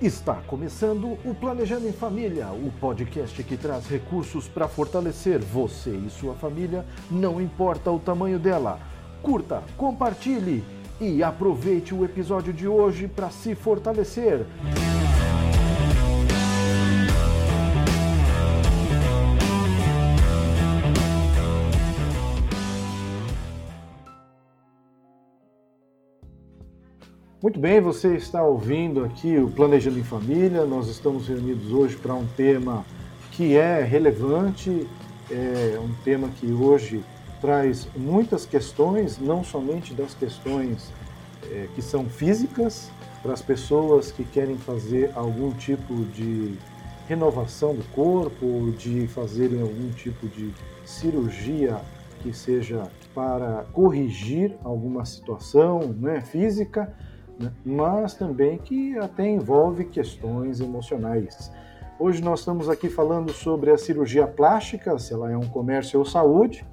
Está começando o Planejando em Família, o podcast que traz recursos para fortalecer você e sua família, não importa o tamanho dela. Curta, compartilhe e aproveite o episódio de hoje para se fortalecer. Muito bem, você está ouvindo aqui o Planejando em Família. Nós estamos reunidos hoje para um tema que é relevante, é um tema que hoje traz muitas questões, não somente das questões é, que são físicas, para as pessoas que querem fazer algum tipo de renovação do corpo, ou de fazerem algum tipo de cirurgia que seja para corrigir alguma situação né, física né? mas também que até envolve questões emocionais. Hoje nós estamos aqui falando sobre a cirurgia plástica, se ela é um comércio ou saúde,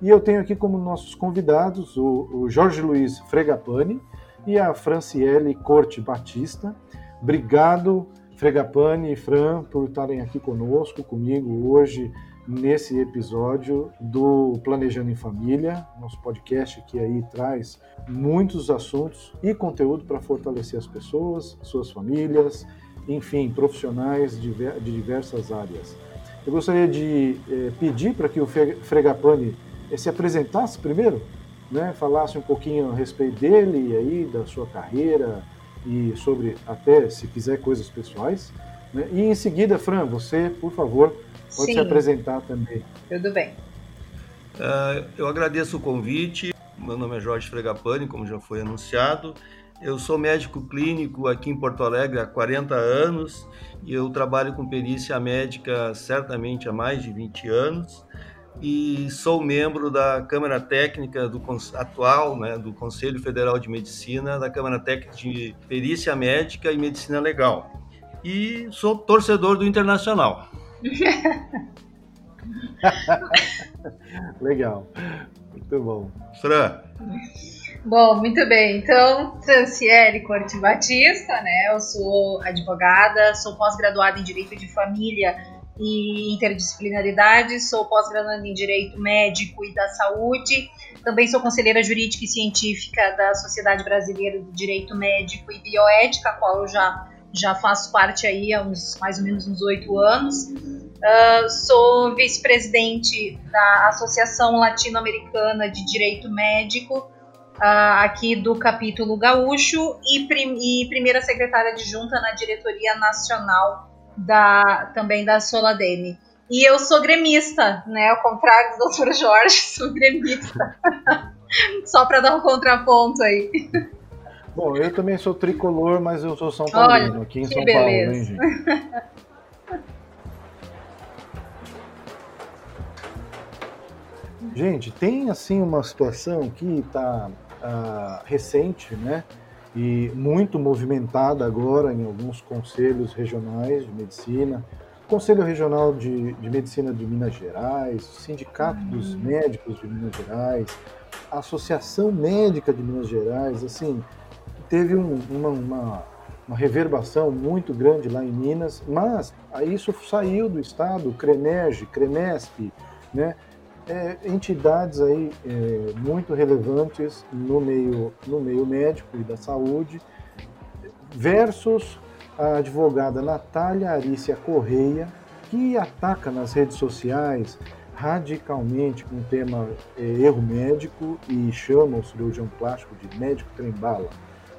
e eu tenho aqui como nossos convidados o, o Jorge Luiz Fregapani e a Franciele Corte Batista. Obrigado, Fregapani e Fran, por estarem aqui conosco, comigo hoje nesse episódio do Planejando em Família, nosso podcast que aí traz muitos assuntos e conteúdo para fortalecer as pessoas, suas famílias, enfim, profissionais de diversas áreas. Eu gostaria de eh, pedir para que o Fregapani eh, se apresentasse primeiro, né, falasse um pouquinho a respeito dele e aí da sua carreira e sobre até se quiser coisas pessoais. Né? E em seguida, Fran, você, por favor, Pode Sim. se apresentar também. Tudo bem. Uh, eu agradeço o convite. Meu nome é Jorge Fregapani, como já foi anunciado. Eu sou médico clínico aqui em Porto Alegre há 40 anos e eu trabalho com perícia médica certamente há mais de 20 anos e sou membro da Câmara Técnica do atual, né, do Conselho Federal de Medicina, da Câmara Técnica de Perícia Médica e Medicina Legal. E sou torcedor do Internacional. Legal. Muito bom. Fran. Bom, muito bem. Então, Franciele Corte Batista, né? Eu sou advogada, sou pós-graduada em Direito de Família e Interdisciplinaridade, sou pós-graduada em Direito Médico e da Saúde, também sou conselheira jurídica e científica da Sociedade Brasileira de Direito Médico e Bioética, a qual eu já já faço parte aí há uns, mais ou menos uns oito anos. Uh, sou vice-presidente da Associação Latino-Americana de Direito Médico, uh, aqui do capítulo Gaúcho, e, prim e primeira secretária adjunta na diretoria nacional da, também da Solademe. E eu sou gremista, né? Ao contrário do Dr. Jorge, sou gremista. Só para dar um contraponto aí. Bom, eu também sou tricolor, mas eu sou São Paulino, aqui em São beleza. Paulo, hein, gente? Gente, tem assim uma situação que está uh, ah, recente, né? E muito movimentada agora em alguns conselhos regionais de medicina, Conselho Regional de, de Medicina de Minas Gerais, Sindicato uhum. dos Médicos de Minas Gerais, Associação Médica de Minas Gerais, assim, teve um, uma, uma, uma, reverbação muito grande lá em Minas, mas isso saiu do Estado, CREMERG, CREMESP, né? É, entidades aí é, muito relevantes no meio, no meio médico e da saúde, versus a advogada Natália Arícia Correia, que ataca nas redes sociais radicalmente com o tema é, erro médico e chama o cirurgião plástico de médico trem-bala.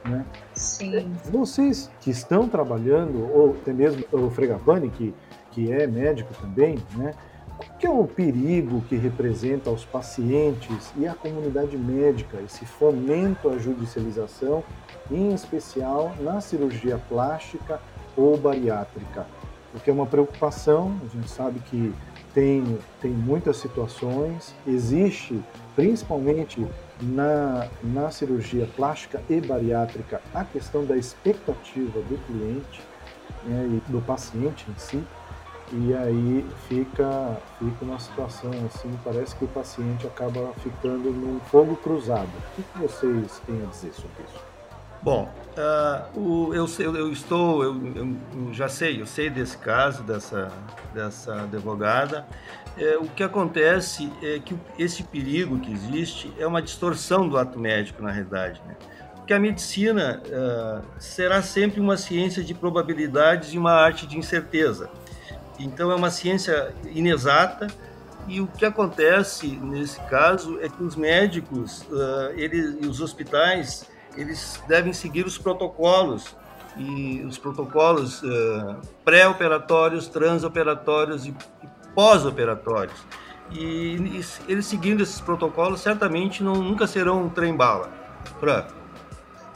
Né? Sim. Vocês que estão trabalhando, ou até mesmo o Fregapani, que, que é médico também, né? qual que é o perigo que representa aos pacientes e à comunidade médica esse fomento à judicialização, em especial na cirurgia plástica ou bariátrica? Porque é uma preocupação, a gente sabe que tem, tem muitas situações, existe principalmente na, na cirurgia plástica e bariátrica a questão da expectativa do cliente né, e do paciente em si, e aí fica, fica uma situação assim, parece que o paciente acaba ficando num fogo cruzado. O que vocês têm a dizer sobre isso? Bom, uh, o, eu, eu, eu, estou, eu, eu, já sei, eu sei desse caso, dessa, dessa advogada. É, o que acontece é que esse perigo que existe é uma distorção do ato médico, na realidade. Né? Porque a medicina uh, será sempre uma ciência de probabilidades e uma arte de incerteza. Então, é uma ciência inexata, e o que acontece nesse caso é que os médicos uh, eles, e os hospitais eles devem seguir os protocolos e os protocolos uh, pré-operatórios, transoperatórios e, pós-operatórios. E, e, eles seguindo esses protocolos certamente não, nunca serão um trem-bala. Fran.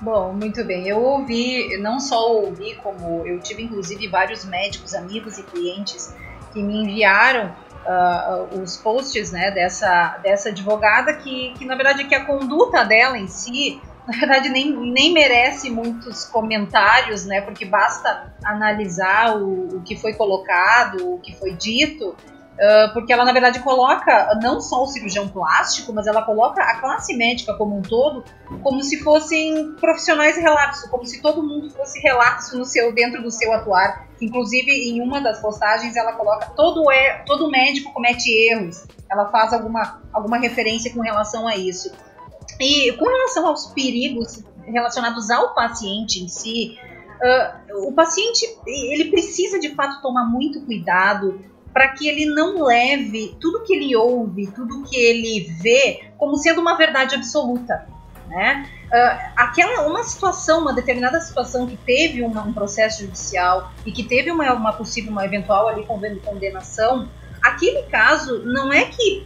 Bom, muito bem. Eu ouvi, não só ouvi, como eu tive inclusive vários médicos, amigos e clientes que me enviaram uh, os posts né, dessa, dessa advogada, que, que na verdade que a conduta dela em si, na verdade nem, nem merece muitos comentários, né, porque basta analisar o, o que foi colocado, o que foi dito, Uh, porque ela na verdade coloca não só o cirurgião plástico, mas ela coloca a classe médica como um todo como se fossem profissionais relapso, como se todo mundo fosse relapso no seu dentro do seu atuar. Inclusive em uma das postagens ela coloca todo é, todo médico comete erros. Ela faz alguma alguma referência com relação a isso. E com relação aos perigos relacionados ao paciente em si, uh, o paciente ele precisa de fato tomar muito cuidado para que ele não leve tudo que ele ouve, tudo que ele vê, como sendo uma verdade absoluta. Né? Uh, aquela uma situação, uma determinada situação que teve uma, um processo judicial e que teve uma, uma possível, uma eventual ali condenação, aquele caso não é que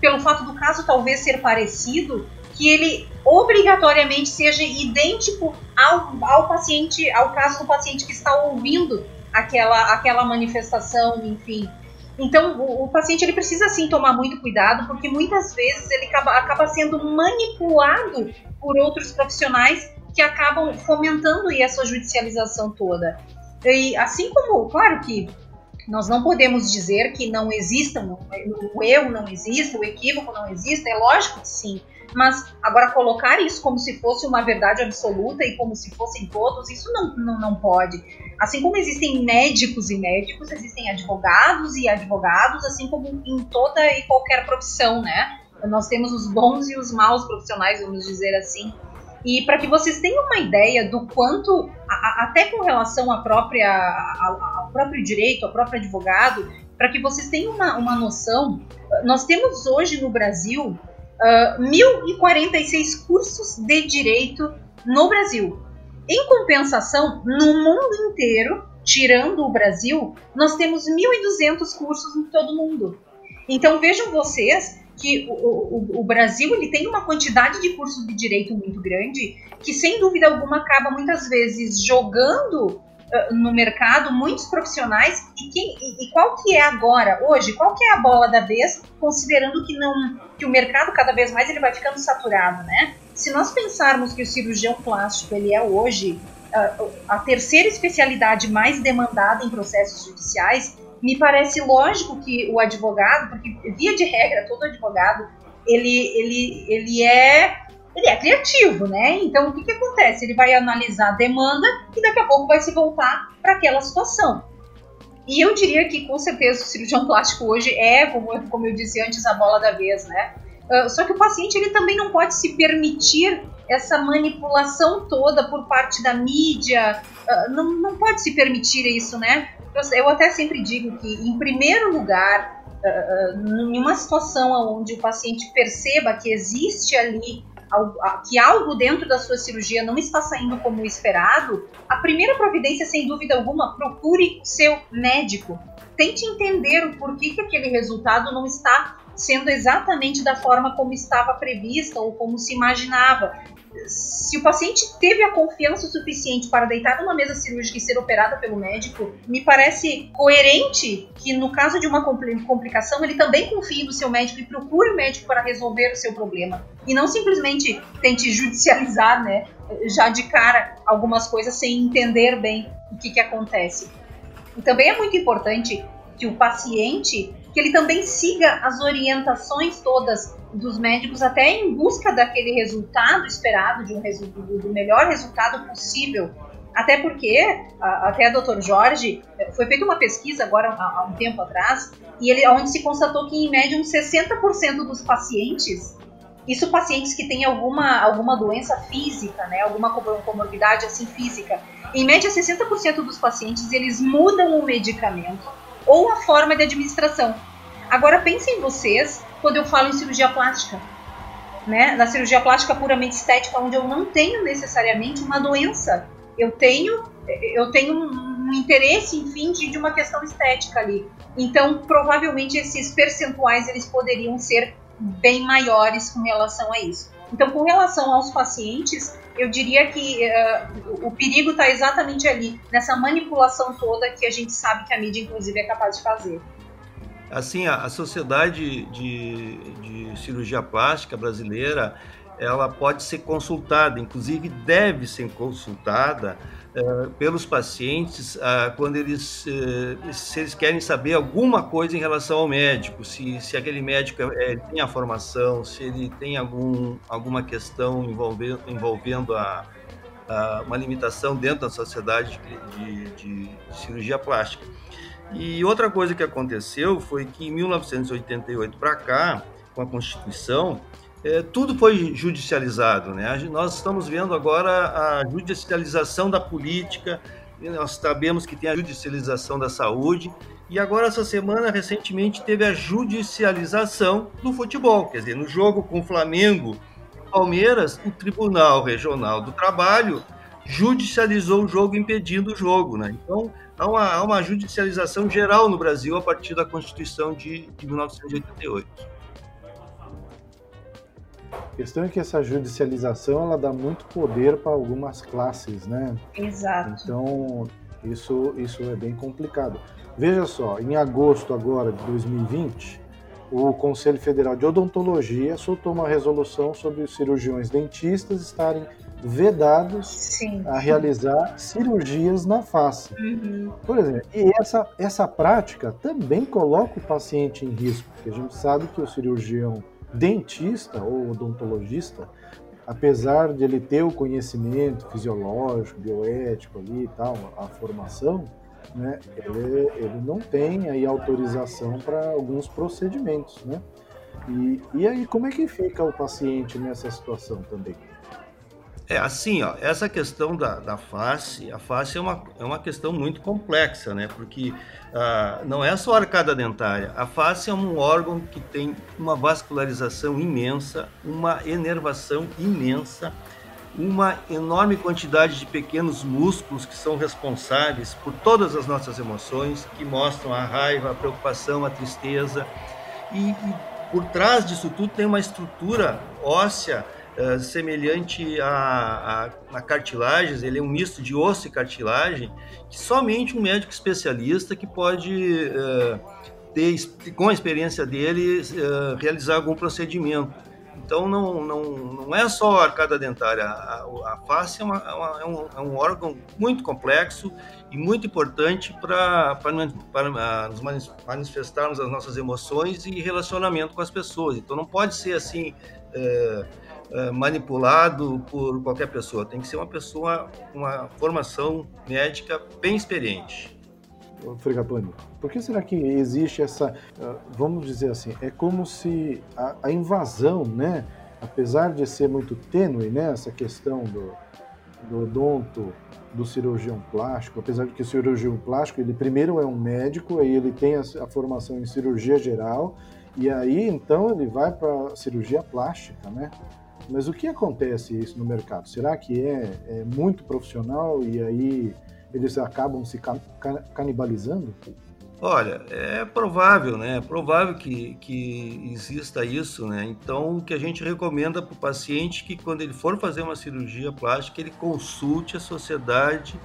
pelo fato do caso talvez ser parecido que ele obrigatoriamente seja idêntico ao, ao paciente, ao caso do paciente que está ouvindo aquela, aquela manifestação, enfim. Então, o, o, paciente ele precisa sim tomar muito cuidado, porque muitas vezes ele acaba, acaba sendo manipulado por outros profissionais que acabam fomentando essa judicialização toda. E assim como, claro que nós não podemos dizer que não existam, o erro não existe, o equívoco não existe, é lógico que sim. Mas agora colocar isso como se fosse uma verdade absoluta e como se fossem todos, isso não, não, não pode. Assim como existem médicos e médicos, existem advogados e advogados, assim como em toda e qualquer profissão, né? Nós temos os bons e os maus profissionais, vamos dizer assim. E para que vocês tenham uma ideia do quanto, a, a, até com relação à própria, ao próprio direito, ao próprio advogado, para que vocês tenham uma, uma noção, nós temos hoje no Brasil uh, 1.046 cursos de direito no Brasil. Em compensação, no mundo inteiro, tirando o Brasil, nós temos 1.200 cursos em todo mundo. Então vejam vocês que o, o, o, Brasil ele tem uma quantidade de cursos de direito muito grande que, sem dúvida alguma, acaba muitas vezes jogando no mercado muitos profissionais e, quem, e, qual que é agora, hoje, qual que é a bola da vez, considerando que não que o mercado cada vez mais ele vai ficando saturado, né? Se nós pensarmos que o cirurgião plástico ele é hoje a, a terceira especialidade mais demandada em processos judiciais, me parece lógico que o advogado, porque via de regra todo advogado ele, ele, ele é ele é criativo, né? Então o que, que acontece? Ele vai analisar a demanda e daqui a pouco vai se voltar para aquela situação. E eu diria que com certeza o cirurgião plástico hoje é, como, como eu disse antes, a bola da vez, né? Uh, só que o paciente ele também não pode se permitir essa manipulação toda por parte da mídia, uh, não, não pode se permitir isso, né? Eu, até sempre digo que, em primeiro lugar, uh, em uma situação onde o paciente perceba que existe ali que algo dentro da sua cirurgia não está saindo como esperado, a primeira providência, sem dúvida alguma, procure seu médico. Tente entender o porquê que aquele resultado não está sendo exatamente da forma como estava prevista ou como se imaginava se o paciente teve a confiança suficiente para deitar numa mesa cirúrgica e ser operada pelo médico, me parece coerente que no caso de uma complicação ele também confie no seu médico e procure o médico para resolver o seu problema e não simplesmente tente judicializar, né, já de cara algumas coisas sem entender bem o que, que acontece. E também é muito importante que o paciente que ele também siga as orientações todas dos médicos até em busca daquele resultado esperado, de um resultado, do melhor resultado possível. Até porque, até a doutor Jorge, foi feita uma pesquisa agora há um tempo atrás, e ele, onde se constatou que em média uns 60% dos pacientes isso pacientes que têm alguma, alguma doença física, né, alguma comorbidade assim física. Em média, 60% dos pacientes eles mudam o medicamento ou a forma de administração. Agora pensem vocês quando eu falo em cirurgia plástica, né? Na cirurgia plástica puramente estética, onde eu não tenho necessariamente uma doença, eu tenho eu tenho um, interesse, enfim, de, de uma questão estética ali. Então, provavelmente esses percentuais eles poderiam ser bem maiores com relação a isso. Então, com relação aos pacientes, eu diria que uh, o perigo está exatamente ali, nessa manipulação toda que a gente sabe que a mídia, inclusive, é capaz de fazer. Assim, a, a Sociedade de, de Cirurgia Plástica Brasileira, ela pode ser consultada, inclusive deve ser consultada uh, pelos pacientes uh, quando eles, uh, se eles querem saber alguma coisa em relação ao médico, se, se aquele médico é, tem a formação, se ele tem algum, alguma questão envolvendo, envolvendo a, a uma limitação dentro da sociedade de, de, de cirurgia plástica. E outra coisa que aconteceu foi que em 1988 para cá, com a Constituição, é, tudo foi judicializado. Né? Nós estamos vendo agora a judicialização da política, nós sabemos que tem a judicialização da saúde, e agora, essa semana, recentemente, teve a judicialização do futebol. Quer dizer, no jogo com o Flamengo e Palmeiras, o Tribunal Regional do Trabalho judicializou o jogo, impedindo o jogo. Né? Então, há uma, há uma judicialização geral no Brasil a partir da Constituição de, de 1988. A questão é que essa judicialização ela dá muito poder para algumas classes, né? Exato. Então, isso, isso é bem complicado. Veja só, em agosto agora de 2020, o Conselho Federal de Odontologia soltou uma resolução sobre os cirurgiões dentistas estarem vedados sim, a realizar cirurgias na face. Uhum. Por exemplo, e essa, essa prática também coloca o paciente em risco, porque a gente sabe que o cirurgião dentista ou odontologista, apesar de ele ter o conhecimento fisiológico, bioético ali e tal, a formação, né, ele, ele não tem aí autorização para alguns procedimentos, né? E, e aí, como é que fica o paciente nessa situação também? É assim, ó, essa questão da, da face, a face é uma, é uma questão muito complexa, né? Porque ah, não é só a arcada dentária. A face é um órgão que tem uma vascularização imensa, uma enervação imensa, uma enorme quantidade de pequenos músculos que são responsáveis por todas as nossas emoções, que mostram a raiva, a preocupação, a tristeza. E, e por trás disso tudo tem uma estrutura óssea uh, semelhante a, a, a, cartilagens, ele é um misto de osso e cartilagem, que somente um médico especialista que pode uh, ter, com a experiência dele, uh, realizar algum procedimento. Então não, não, não é só a arcada dentária, a, a face é, uma, é, um, é um órgão muito complexo e muito importante para, para, nos manifestarmos as nossas emoções e relacionamento com as pessoas. Então não pode ser assim é, manipulado por qualquer pessoa. Tem que ser uma pessoa com uma formação médica bem experiente. Frigapane, por que será que existe essa, ah, vamos dizer assim, é como se a, a invasão, né, apesar de ser muito tênue, né, essa questão do, do odonto, do cirurgião plástico, apesar de que o cirurgião plástico, ele primeiro é um médico, aí ele tem a, a formação em cirurgia geral, e aí então ele vai para cirurgia plástica, né? Mas o que acontece isso no mercado? Será que é, é muito profissional e aí eles acabam se canibalizando? Olha, é provável, né? É provável que, que exista isso, né? Então, o que a gente recomenda para o paciente é que quando ele for fazer uma cirurgia plástica, ele consulte a sociedade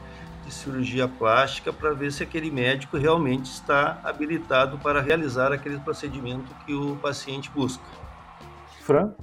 de cirurgia plástica para ver se aquele médico realmente está habilitado para realizar aquele procedimento que o paciente busca. Fran?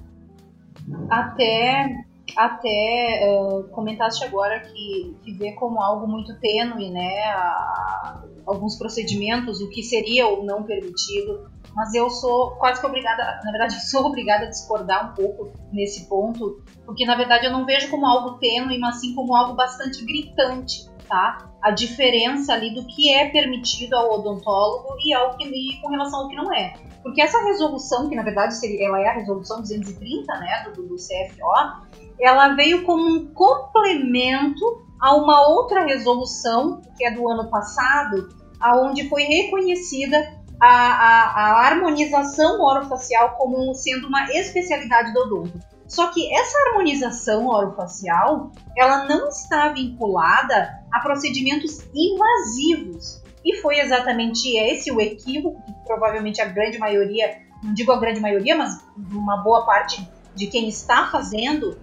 Até, até uh, comentaste agora que, que vê como algo muito tênue, né, a, alguns procedimentos, o que seria ou não permitido, mas eu sou quase que obrigada, na verdade, sou obrigada a discordar um pouco nesse ponto, porque na verdade eu não vejo como algo tênue, mas sim como algo bastante gritante, tá? A diferença ali do que é permitido ao odontólogo e ao que e com relação ao que não é. Porque essa resolução, que na verdade seria, ela é a resolução 230, né, do, do CFO, ela veio como um complemento a uma outra resolução, que é do ano passado, aonde foi reconhecida a, a, a harmonização orofacial como sendo uma especialidade do odonto. Só que essa harmonização orofacial, ela não está vinculada a procedimentos invasivos. E foi exatamente esse o equívoco que provavelmente a grande maioria, não digo a grande maioria, mas uma boa parte de quem está fazendo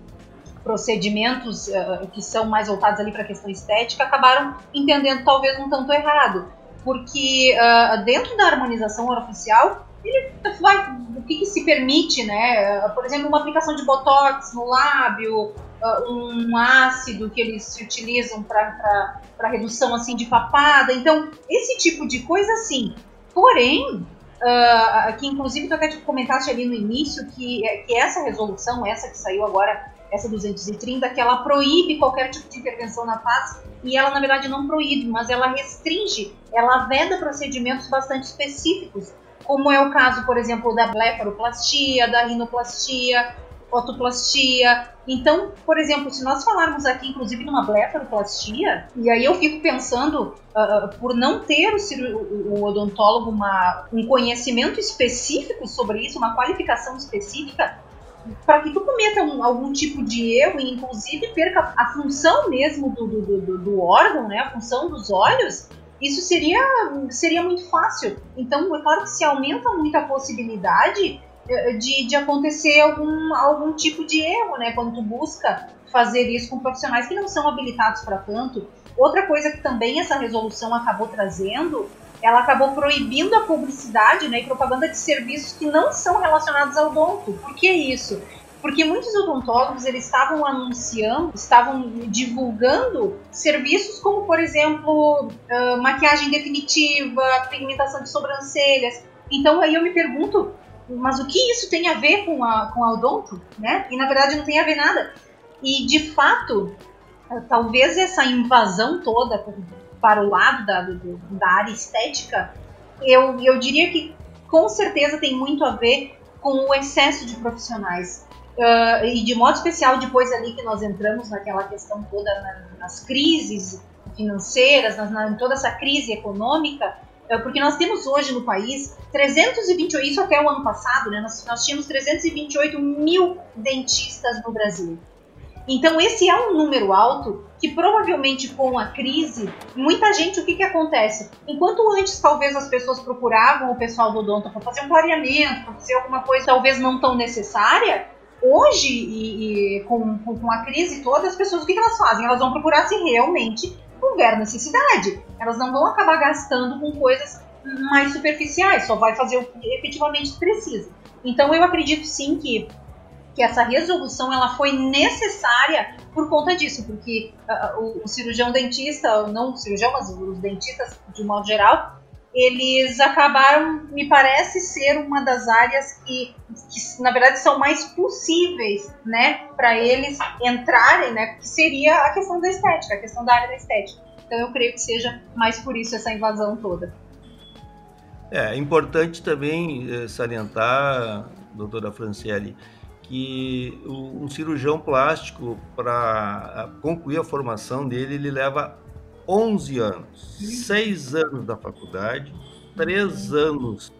procedimentos uh, que são mais voltados ali para a questão estética acabaram entendendo talvez um tanto errado porque uh, dentro da harmonização orofacial ele vai o que, que, se permite, né? Uh, por exemplo, uma aplicação de botox no lábio, uh, um ácido que eles utilizam para redução assim de papada. Então, esse tipo de coisa, assim. Porém, que inclusive tu até comentaste ali no início que, que essa resolução, essa que saiu agora essa 230, que ela proíbe qualquer tipo de intervenção na face e ela na verdade não proíbe, mas ela restringe, ela veda procedimentos bastante específicos, como é o caso, por exemplo, da blefaroplastia, da rinoplastia, otoplastia. Então, por exemplo, se nós falarmos aqui, inclusive, numa blefaroplastia, e aí eu fico pensando, uh, por não ter o, o odontólogo uma, um conhecimento específico sobre isso, uma qualificação específica, para que tu cometa um, algum tipo de erro e inclusive perca a função mesmo do, do, do, do, órgão, né, a função dos olhos, isso seria, seria muito fácil. Então, é claro que se aumenta muito a possibilidade eh, de, de acontecer algum, algum tipo de erro, né, quando tu busca fazer isso com profissionais que não são habilitados para tanto. Outra coisa que também essa resolução acabou trazendo ela acabou proibindo a publicidade né, e propaganda de serviços que não são relacionados ao odonto. Por que isso? Porque muitos odontólogos eles estavam anunciando, estavam divulgando serviços como, por exemplo, uh, maquiagem definitiva, pigmentação de sobrancelhas. Então aí eu me pergunto, mas o que isso tem a ver com a, com a odonto? Né? E na verdade não tem a ver nada. E de fato, talvez essa invasão toda para o lado da, da área estética, eu, eu diria que com certeza tem muito a ver com o excesso de profissionais. Uh, e de modo especial depois ali que nós entramos naquela questão toda na, nas crises financeiras, nas, na, toda essa crise econômica, uh, porque nós temos hoje no país 328, isso até o ano passado, né, nós, nós tínhamos 328 mil dentistas no Brasil. Então esse é um número alto que provavelmente com a crise, muita gente, o que, que acontece? Enquanto antes talvez as pessoas procuravam o pessoal do odonto para fazer um clareamento, para fazer alguma coisa talvez não tão necessária, hoje, e, e com, com, com, a crise toda, as pessoas o que, elas fazem? Elas vão procurar se realmente houver necessidade. Elas não vão acabar gastando com coisas mais superficiais, só vai fazer o que efetivamente precisa. Então eu acredito sim que que essa resolução ela foi necessária por conta disso, porque uh, o, o, cirurgião dentista, não o cirurgião, mas os dentistas de modo geral, eles acabaram, me parece, ser uma das áreas que, que na verdade são mais possíveis, né, para eles entrarem, né, que seria a questão da estética, a questão da área da estética. Então eu creio que seja mais por isso essa invasão toda. É, é importante também eh, salientar, doutora Franciele, que um cirurgião plástico, para concluir a formação dele, ele leva 11 anos, 6 anos da faculdade, 3 anos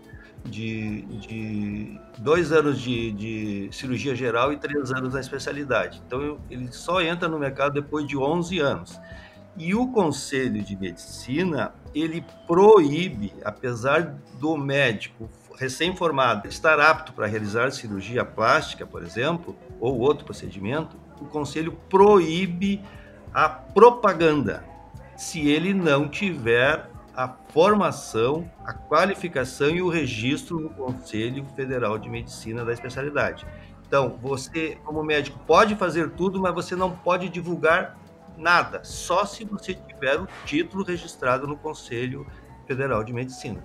de, de dois anos de, de, cirurgia geral e três anos na especialidade. Então ele só entra no mercado depois de 11 anos. E o Conselho de Medicina ele proíbe, apesar do médico recém-formado estar apto para realizar cirurgia plástica, por exemplo, ou outro procedimento, o conselho proíbe a propaganda se ele não tiver a formação, a qualificação e o registro no Conselho Federal de Medicina da especialidade. Então, você, como médico, pode fazer tudo, mas você não pode divulgar nada, só se você tiver o título registrado no Conselho Federal de Medicina.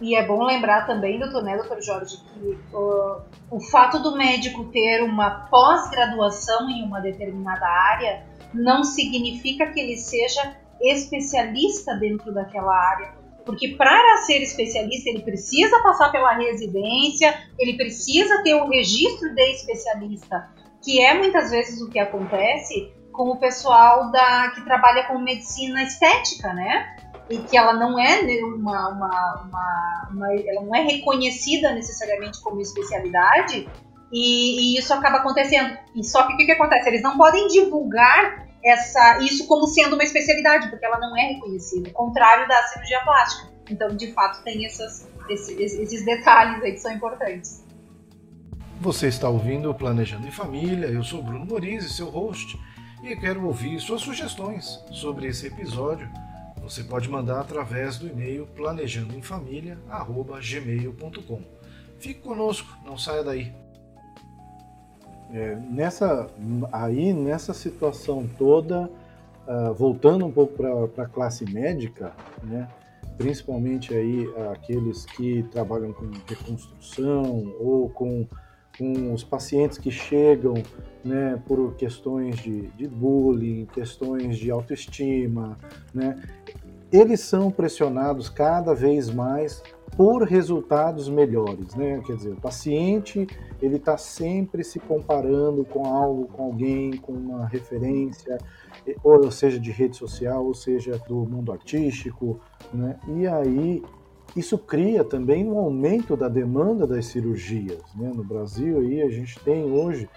E é bom lembrar também, doutor, né, doutor Jorge, que uh, o fato do médico ter uma pós-graduação em uma determinada área não significa que ele seja especialista dentro daquela área. Porque para ser especialista, ele precisa passar pela residência, ele precisa ter o registro de especialista, que é muitas vezes o que acontece com o pessoal da que trabalha com medicina estética, né? e que ela não é né, uma, uma, uma, uma, ela não é reconhecida necessariamente como especialidade e, e, isso acaba acontecendo. E só que o que, que acontece? Eles não podem divulgar essa, isso como sendo uma especialidade, porque ela não é reconhecida, contrário da cirurgia plástica. Então, de fato, tem essas, esses, esses detalhes aí que são importantes. Você está ouvindo o Planejando em Família, eu sou Bruno Morizzi, seu host, e quero ouvir suas sugestões sobre esse episódio você pode mandar através do e-mail planejandoemfamilia@gmail.com. Fique conosco, não saia daí. É, nessa aí nessa situação toda, uh, voltando um pouco para a classe médica, né? principalmente aí aqueles que trabalham com reconstrução ou com, com os pacientes que chegam né, por questões de, de bullying, questões de autoestima, né, eles são pressionados cada vez mais por resultados melhores, né? Quer dizer, o paciente ele está sempre se comparando com algo, com alguém, com uma referência, ou seja de rede social, ou seja do mundo artístico, né? E aí isso cria também um aumento da demanda das cirurgias, né? No Brasil aí a gente tem hoje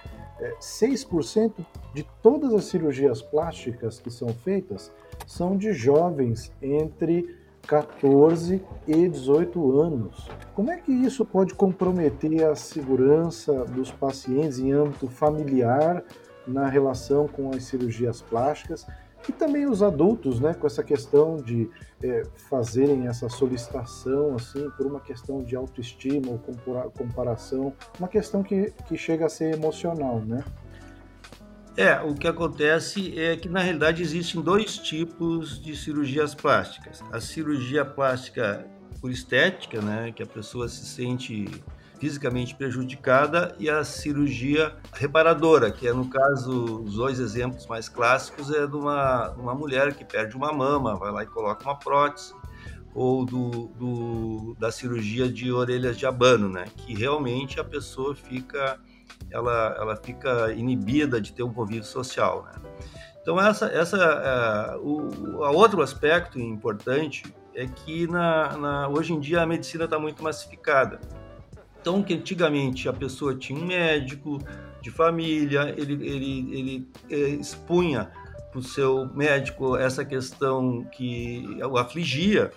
é, 6% de todas as cirurgias plásticas que são feitas são de jovens entre 14 e 18 anos. Como é que isso pode comprometer a segurança dos pacientes em âmbito familiar na relação com as cirurgias plásticas e também os adultos, né, com essa questão de é, fazerem essa solicitação assim por uma questão de autoestima ou comparação, uma questão que, que chega a ser emocional, né? É, o que acontece é que na realidade existem dois tipos de cirurgias plásticas. A cirurgia plástica por estética, né, que a pessoa se sente fisicamente prejudicada, e a cirurgia reparadora, que é no caso, os dois exemplos mais clássicos é de uma, uma mulher que perde uma mama, vai lá e coloca uma prótese, ou do, do, da cirurgia de orelhas de abano, né, que realmente a pessoa fica ela, ela fica inibida de ter um convívio social. Né? Então, essa, essa, é, o a outro aspecto importante é que na, na hoje em dia a medicina está muito massificada. Então, que antigamente a pessoa tinha um médico de família, ele, ele, ele é, expunha para o seu médico essa questão que o afligia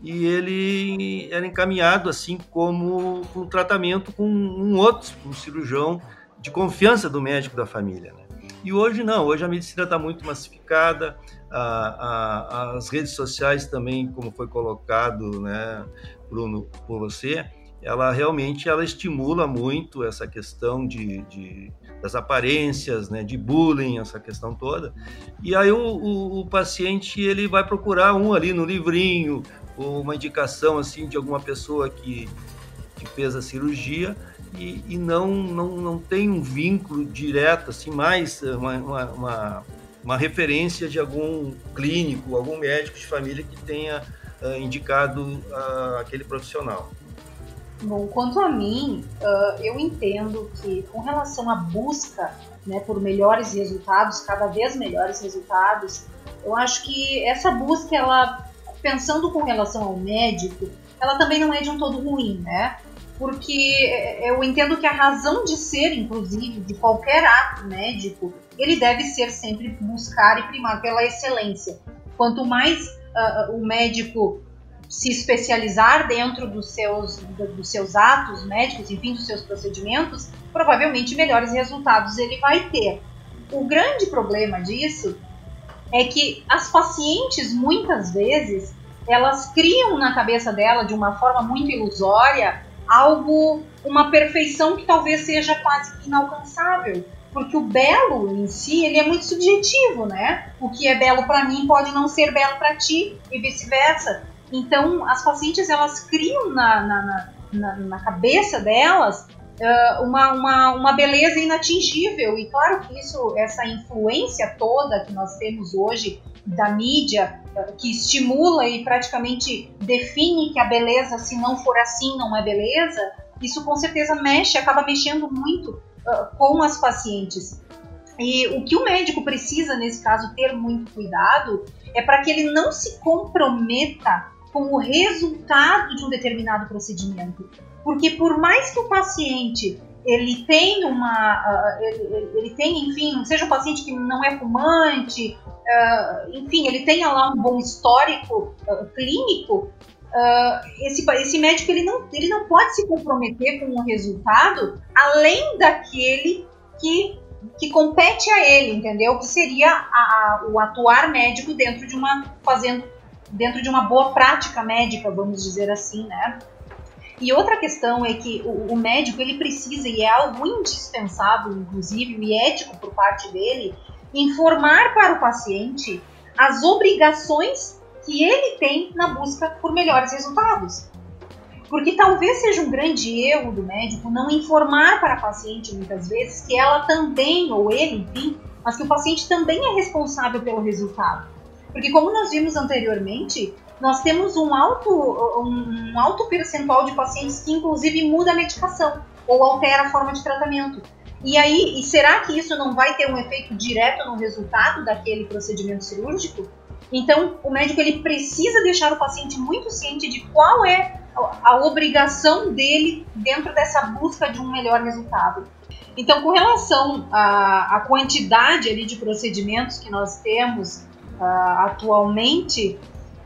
e ele era encaminhado assim como um tratamento com um outro, um cirurgião de confiança do médico da família. Né? E hoje não, hoje a medicina está muito massificada, a, a, as redes sociais também, como foi colocado, né, Bruno, por você, ela realmente ela estimula muito essa questão de, de das aparências, né, de bullying, essa questão toda. E aí o, o, o, paciente ele vai procurar um ali no livrinho, ou uma indicação assim de alguma pessoa que, que fez a cirurgia e, e não, não, não tem um vínculo direto, assim, mais uma, uma, uma, uma referência de algum clínico, algum médico de família que tenha uh, indicado uh, aquele profissional. Bom, quanto a mim, uh, eu entendo que com relação à busca né, por melhores resultados, cada vez melhores resultados, eu acho que essa busca, ela, pensando com relação ao médico, ela também não é de um todo ruim, né? porque eu entendo que a razão de ser, inclusive, de qualquer ato médico, ele deve ser sempre buscar e primar pela excelência. Quanto mais uh, o médico se especializar dentro dos seus, dos seus atos médicos, enfim, dos seus procedimentos, provavelmente melhores resultados ele vai ter. O grande problema disso é que as pacientes, muitas vezes, elas criam na cabeça dela, de uma forma muito ilusória, algo, uma perfeição que talvez seja quase inalcançável. Porque o belo em si, ele é muito subjetivo, né? O que é belo para mim pode não ser belo para ti e vice-versa. Então, as pacientes elas criam na, na, na, na cabeça delas uh, uma, uma, uma beleza inatingível. E claro que isso, essa influência toda que nós temos hoje da mídia, que estimula e praticamente define que a beleza, se não for assim, não é beleza, isso com certeza mexe, acaba mexendo muito uh, com as pacientes. E o que o médico precisa, nesse caso, ter muito cuidado é para que ele não se comprometa com o resultado de um determinado procedimento. Porque por mais que o paciente ele tenha uma, uh, ele, ele tem, enfim, seja um paciente que não é fumante, uh, enfim, ele tenha lá um bom histórico uh, clínico, esse, esse médico ele não, ele não pode se comprometer com um resultado além daquele que, que compete a ele, entendeu? Que seria a, a, o atuar médico dentro de uma fazendo dentro de uma boa prática médica, vamos dizer assim, né? E outra questão é que o, o, médico ele precisa e é algo indispensável, inclusive e ético por parte dele, informar para o paciente as obrigações que ele tem na busca por melhores resultados. Porque talvez seja um grande erro do médico não informar para a paciente muitas vezes que ela também, ou ele, enfim, mas que o paciente também é responsável pelo resultado. Porque como nós vimos anteriormente, nós temos um alto, um, alto percentual de pacientes que inclusive muda a medicação ou altera a forma de tratamento. E aí, e será que isso não vai ter um efeito direto no resultado daquele procedimento cirúrgico? Então, o médico ele precisa deixar o paciente muito ciente de qual é a obrigação dele dentro dessa busca de um melhor resultado. Então, com relação à, à quantidade ali de procedimentos que nós temos uh, atualmente,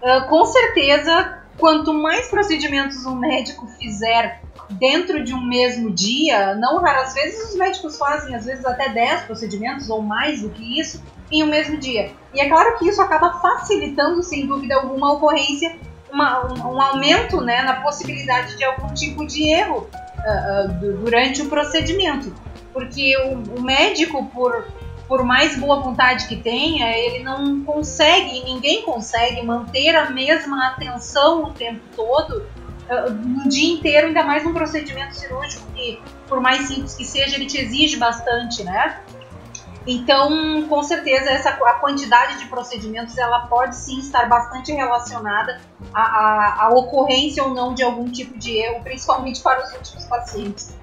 uh, com certeza, quanto mais procedimentos um médico fizer dentro de um mesmo dia, não raras vezes os médicos fazem às vezes até 10 procedimentos ou mais do que isso em um mesmo dia. E é claro que isso acaba facilitando, sem dúvida alguma, a ocorrência, uma, um, um, aumento né, na possibilidade de algum tipo de erro uh, uh, durante o procedimento. Porque o, o médico, por por mais boa vontade que tenha, ele não consegue, ninguém consegue manter a mesma atenção o tempo todo, uh, no dia inteiro, ainda mais num procedimento cirúrgico que, por mais simples que seja, ele te exige bastante, né? Então, com certeza, essa, a quantidade de procedimentos ela pode sim estar bastante relacionada à, à, à ocorrência ou não de algum tipo de erro, principalmente para os últimos pacientes.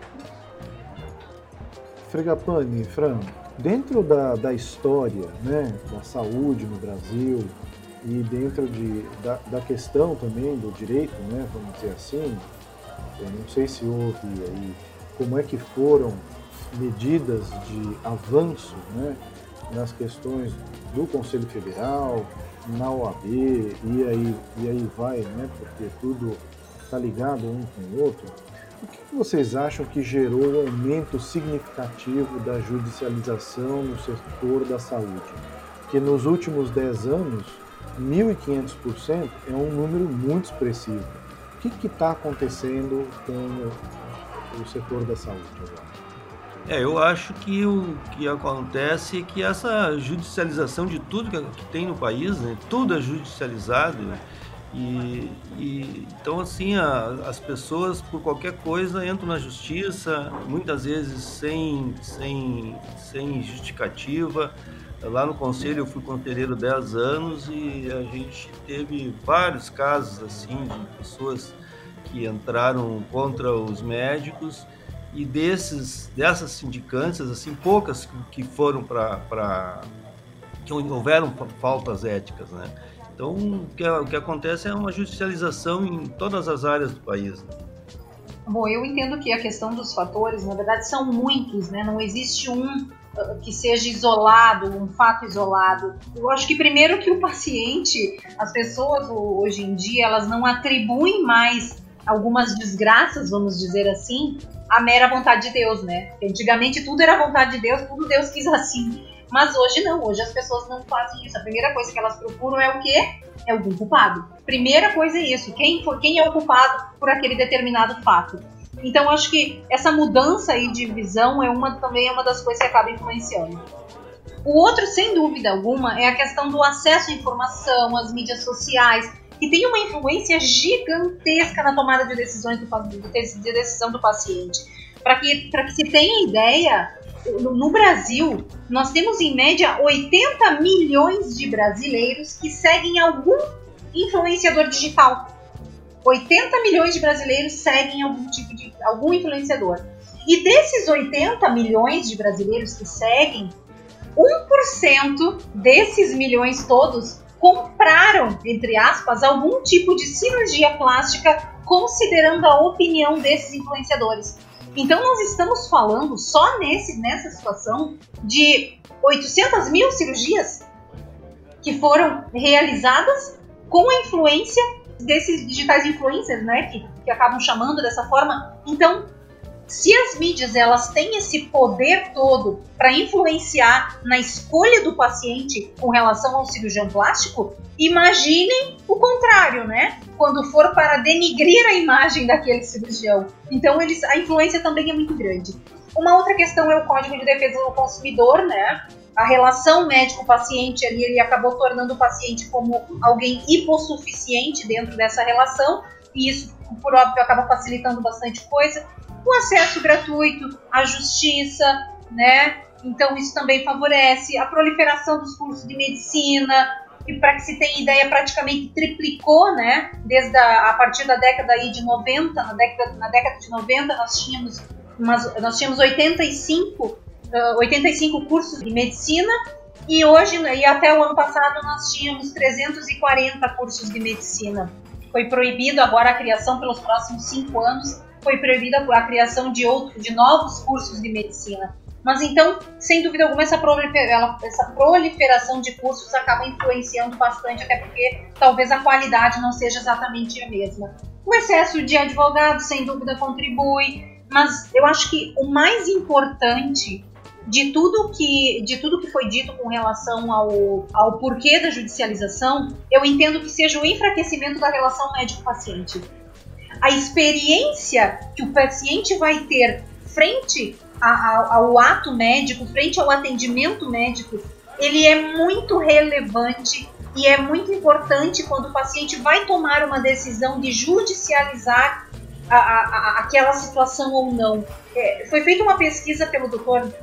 Fregapane, Fran, dentro da, da história né, da saúde no Brasil e dentro de, da, da questão também do direito, né, vamos dizer assim, eu não sei se houve aí como é que foram medidas de avanço né, nas questões do Conselho Federal, na OAB, e aí, e aí vai, né, porque tudo está ligado um com o outro. O que vocês acham que gerou um aumento significativo da judicialização no setor da saúde? Que nos últimos 10 anos, 1.500% é um número muito expressivo. O que está acontecendo com o setor da saúde agora? É, eu acho que o que acontece é que essa judicialização de tudo que, tem no país, né, tudo é judicializado, e, e, então assim a, as pessoas por qualquer coisa entram na justiça muitas vezes sem sem sem justificativa. Lá no conselho eu fui conselheiro 10 anos e a gente teve vários casos assim de pessoas que entraram contra os médicos e desses dessas sindicantes assim poucas que foram para que houveram faltas éticas né então, o que, o que acontece é uma judicialização em todas as áreas do país. Bom, eu entendo que a questão dos fatores, na verdade, são muitos, né? Não existe um uh, que seja isolado, um fato isolado. Eu acho que primeiro que o paciente, as pessoas hoje em dia, elas não atribuem mais algumas desgraças, vamos dizer assim, à mera vontade de Deus, né? Antigamente tudo era vontade de Deus, tudo Deus quis assim. Mas hoje não, hoje as pessoas não fazem isso. A primeira coisa que elas procuram é o quê? É algum culpado. Primeira coisa é isso, quem, for, quem é o culpado por aquele determinado fato. Então acho que essa mudança aí de visão é uma também é uma das coisas que acaba influenciando. O outro, sem dúvida alguma, é a questão do acesso à informação, às mídias sociais. que tem uma influência gigantesca na tomada de decisões do, de decisão do paciente. Para que, que se tenha ideia, no Brasil, nós temos em média 80 milhões de brasileiros que seguem algum influenciador digital. 80 milhões de brasileiros seguem algum tipo de algum influenciador. E desses 80 milhões de brasileiros que seguem, 1% desses milhões todos compraram, entre aspas, algum tipo de cirurgia plástica considerando a opinião desses influenciadores. Então nós estamos falando só nesse, nessa situação de 800 mil cirurgias que foram realizadas com a influência desses digitais influencers, né, que, que acabam chamando dessa forma. Então se as mídias elas têm esse poder todo para influenciar na escolha do paciente com relação ao cirurgião plástico, imaginem o contrário, né? Quando for para denigrir a imagem daquele cirurgião. Então eles, a influência também é muito grande. Uma outra questão é o Código de Defesa do Consumidor, né? A relação médico-paciente ali, ele acabou tornando o paciente como alguém hipossuficiente dentro dessa relação, e isso, por óbvio, acaba facilitando bastante coisa o acesso gratuito à justiça, né? Então isso também favorece a proliferação dos cursos de medicina, que para que se tenha ideia praticamente triplicou, né? Desde a, a partir da década aí de 90, na década, na década de 90 nós tínhamos umas, nós tínhamos 85 uh, 85 cursos de medicina e hoje e até o ano passado nós tínhamos 340 cursos de medicina. Foi proibido agora a criação pelos próximos cinco anos foi proibida a criação de outros, de novos cursos de medicina. Mas então, sem dúvida alguma, essa, essa proliferação de cursos acaba influenciando bastante, até porque talvez a qualidade não seja exatamente a mesma. O excesso de advogados, sem dúvida, contribui, mas eu acho que o mais importante de tudo que de tudo que foi dito com relação ao, ao porquê da judicialização, eu entendo que seja o enfraquecimento da relação médico-paciente a experiência que o paciente vai ter frente ao, ato médico, frente ao atendimento médico, ele é muito relevante e é muito importante quando o paciente vai tomar uma decisão de judicializar a, a, a, aquela situação ou não. É, foi feita uma pesquisa pelo doutor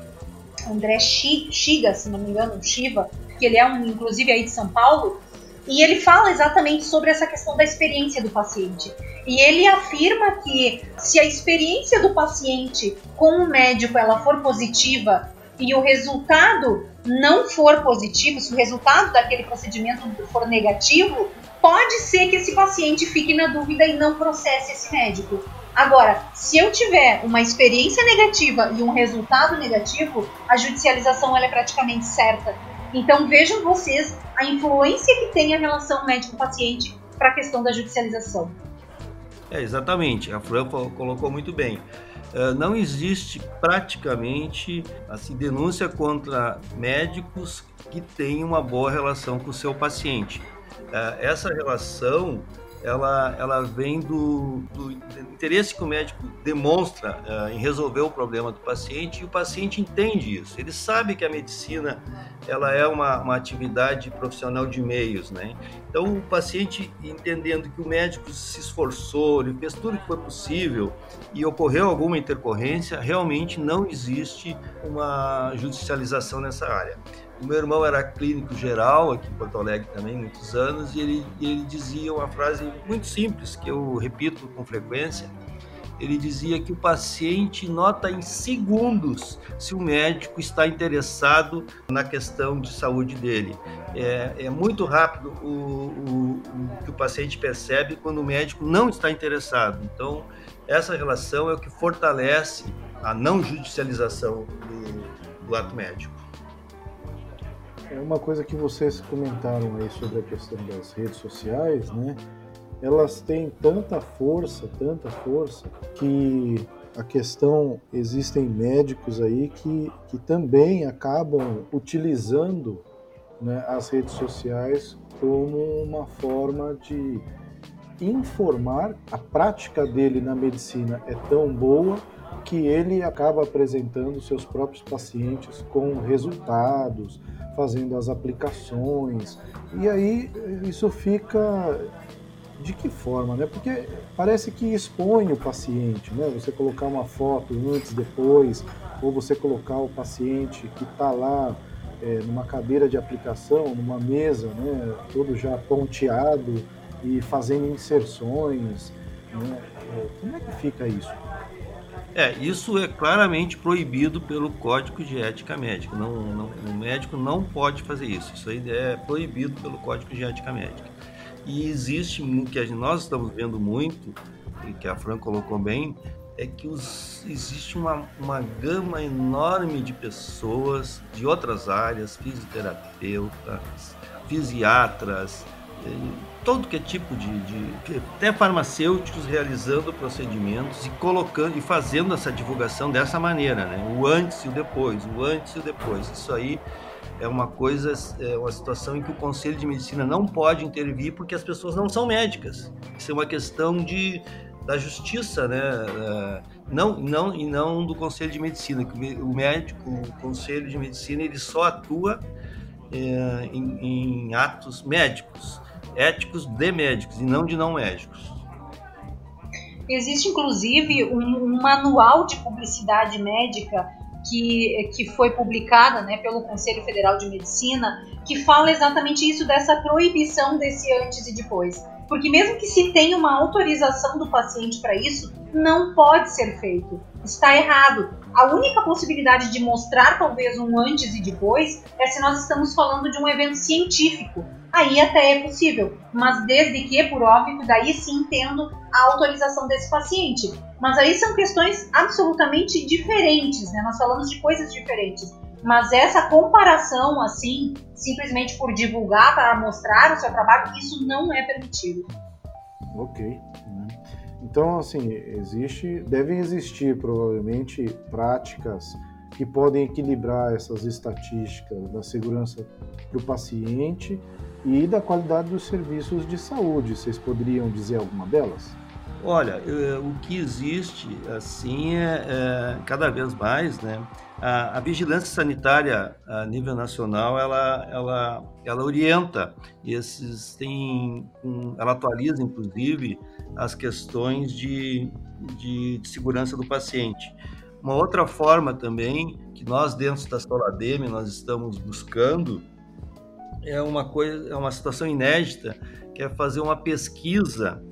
André Chiga, se não me engano, Shiva, que ele é um, inclusive aí de São Paulo, e ele fala exatamente sobre essa questão da experiência do paciente. E ele afirma que se a experiência do paciente com o médico ela for positiva e o resultado não for positivo, se o resultado daquele procedimento for negativo, pode ser que esse paciente fique na dúvida e não processe esse médico. Agora, se eu tiver uma experiência negativa e um resultado negativo, a judicialização é praticamente certa. Então vejam vocês a influência que tem a relação médico-paciente para a questão da judicialização. É, exatamente, a Fran colocou muito bem. Uh, não existe praticamente assim, denúncia contra médicos que têm uma boa relação com o seu paciente. Uh, essa relação ela, ela vem do, do interesse que o médico demonstra uh, em resolver o problema do paciente e o paciente entende isso. Ele sabe que a medicina ela é uma, uma atividade profissional de meios, né? Então o paciente entendendo que o médico se esforçou, ele fez tudo que foi possível e ocorreu alguma intercorrência, realmente não existe uma judicialização nessa área. O meu irmão era clínico geral aqui em Porto Alegre também, muitos anos, e ele, ele dizia uma frase muito simples, que eu repito com frequência. Ele dizia que o paciente nota em segundos se o médico está interessado na questão de saúde dele. É, é muito rápido o, o, o, que o paciente percebe quando o médico não está interessado. Então, essa relação é o que fortalece a não judicialização do, do ato médico. É uma coisa que vocês comentaram aí sobre a questão das redes sociais, né? Elas têm tanta força, tanta força, que a questão existem médicos aí que, que também acabam utilizando né, as redes sociais como uma forma de informar. A prática dele na medicina é tão boa que ele acaba apresentando seus próprios pacientes com resultados, fazendo as aplicações. E aí isso fica de que forma, né? Porque parece que expõe o paciente, né? Você colocar uma foto antes, depois, ou você colocar o paciente que está lá é, numa cadeira de aplicação, numa mesa, né? Todo já ponteado e fazendo inserções, né? É, como é que fica isso? É, isso é claramente proibido pelo Código de Ética Médica. Não, não, o médico não pode fazer isso. Isso aí é proibido pelo Código de Ética Médica. E existe, que nós estamos vendo muito, e que a Fran colocou bem, é que os, existe uma, uma gama enorme de pessoas de outras áreas, fisioterapeutas, fisiatras, todo que é tipo de, de, até farmacêuticos realizando procedimentos e colocando e fazendo essa divulgação dessa maneira, né? O antes e o depois, o antes e o depois. Isso aí é uma coisa, é uma situação em que o Conselho de Medicina não pode intervir porque as pessoas não são médicas. Isso é uma questão de da justiça, né? É, não, não e não do Conselho de Medicina. O médico, o Conselho de Medicina, ele só atua é, em, em atos médicos éticos de médicos e não de não médicos. Existe inclusive um, um manual de publicidade médica que, que foi publicada né, pelo Conselho Federal de Medicina que fala exatamente isso dessa proibição desse antes e depois. Porque mesmo que se tenha uma autorização do paciente para isso, não pode ser feito. Está errado. A única possibilidade de mostrar talvez um antes e depois é se nós estamos falando de um evento científico. Aí até é possível, mas desde que, por óbvio, daí sim tendo a autorização desse paciente. Mas aí são questões absolutamente diferentes, né? Nós falamos de coisas diferentes. Mas essa comparação, assim, simplesmente por divulgar, para mostrar o seu trabalho, isso não é permitido. Ok. Então, assim, existe, devem existir provavelmente práticas que podem equilibrar essas estatísticas da segurança para o paciente e da qualidade dos serviços de saúde. Vocês poderiam dizer alguma delas? Olha, o que existe, assim, é, é cada vez mais, né? A, a, vigilância sanitária a nível nacional, ela, ela, ela orienta esses, tem, um, ela atualiza, inclusive, as questões de, de, de, segurança do paciente. Uma outra forma também que nós dentro da Soladem nós estamos buscando é uma coisa, é uma situação inédita, que é fazer uma pesquisa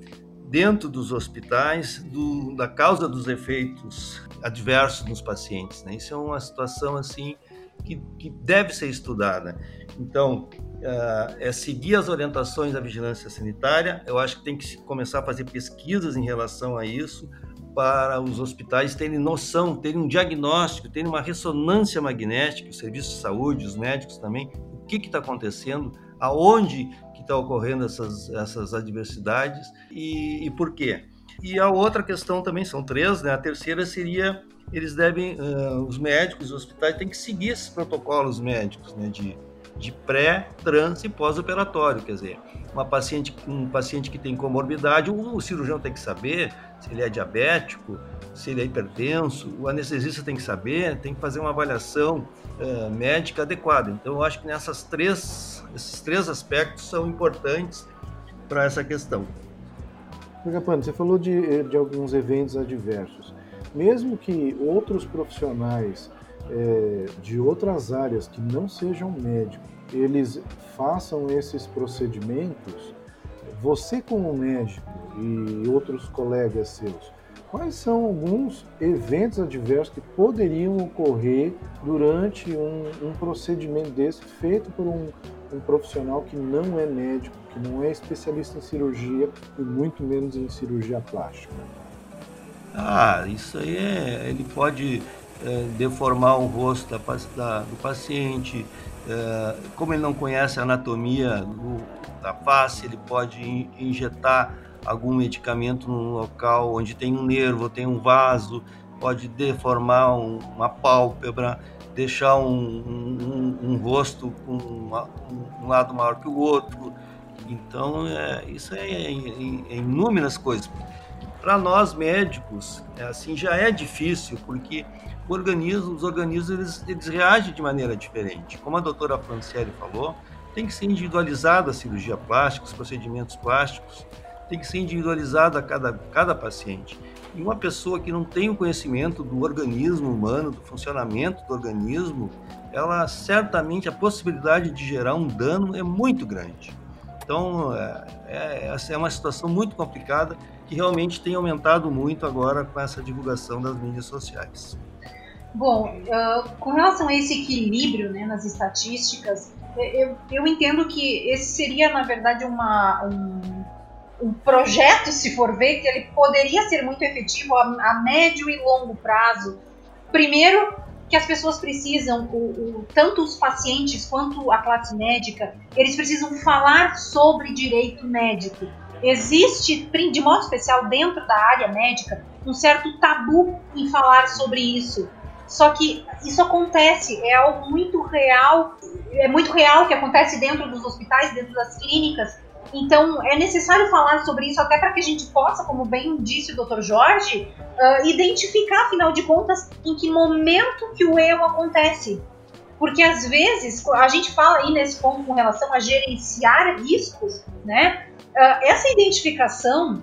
dentro dos hospitais do, da causa dos efeitos adversos nos pacientes. Né? Isso é uma situação assim que, que deve ser estudada. Então, uh, é seguir as orientações da vigilância sanitária. Eu acho que tem que começar a fazer pesquisas em relação a isso para os hospitais terem noção, terem um diagnóstico, terem uma ressonância magnética, os serviços de saúde, os médicos também, o que está acontecendo, aonde que está ocorrendo essas, essas adversidades e, e por quê. E a outra questão também, são três, né? A terceira seria, eles devem, uh, os médicos, os hospitais têm que seguir esses protocolos médicos, né? De, de pré, trans e pós-operatório, quer dizer, uma paciente, um paciente que tem comorbidade, o, o cirurgião tem que saber se ele é diabético, se ele é hipertenso, o anestesista tem que saber, tem que fazer uma avaliação uh, médica adequada. Então, eu acho que nessas três, esses três aspectos são importantes para essa questão. Agapano, você falou de, de alguns eventos adversos. Mesmo que outros profissionais é, de outras áreas que não sejam médicos, eles façam esses procedimentos, você como médico e outros colegas seus, quais são alguns eventos adversos que poderiam ocorrer durante um, um procedimento desse feito por um, um, profissional que não é médico, que não é especialista em cirurgia e muito menos em cirurgia plástica? Ah, isso aí é, ele pode é, deformar o rosto da, da, do paciente, é, como ele não conhece a anatomia do, da face, ele pode injetar algum medicamento num local onde tem um nervo, tem um vaso, pode deformar um, uma pálpebra, deixar um, um, um rosto com uma, um lado maior que o outro. Então, é, isso é em, é inúmeras coisas. Para nós médicos, é, assim já é difícil, porque organismo, os organismos eles, eles reagem de maneira diferente. Como a doutora Franciele falou, tem que ser individualizada a cirurgia plástica, os procedimentos plásticos, tem que ser individualizado a cada, cada paciente. E uma pessoa que não tem o conhecimento do organismo humano, do funcionamento do organismo, ela certamente a possibilidade de gerar um dano é muito grande. Então, é, é, é uma situação muito complicada que realmente tem aumentado muito agora com essa divulgação das mídias sociais. Bom, uh, com relação a esse equilíbrio né, nas estatísticas, eu, eu entendo que esse seria, na verdade, uma, um, um projeto, se for ver, que ele poderia ser muito efetivo a, a médio e longo prazo. Primeiro, que as pessoas precisam, o, o, tanto os pacientes quanto a classe médica, eles precisam falar sobre direito médico. Existe, de modo especial dentro da área médica, um certo tabu em falar sobre isso. Só que isso acontece, é algo muito real, é muito real que acontece dentro dos hospitais, dentro das clínicas, então, é necessário falar sobre isso até para que a gente possa, como bem disse o Dr. Jorge, uh, identificar, afinal de contas, em que momento que o erro acontece. Porque às vezes, a gente fala aí nesse ponto com relação a gerenciar riscos, né? Uh, essa identificação,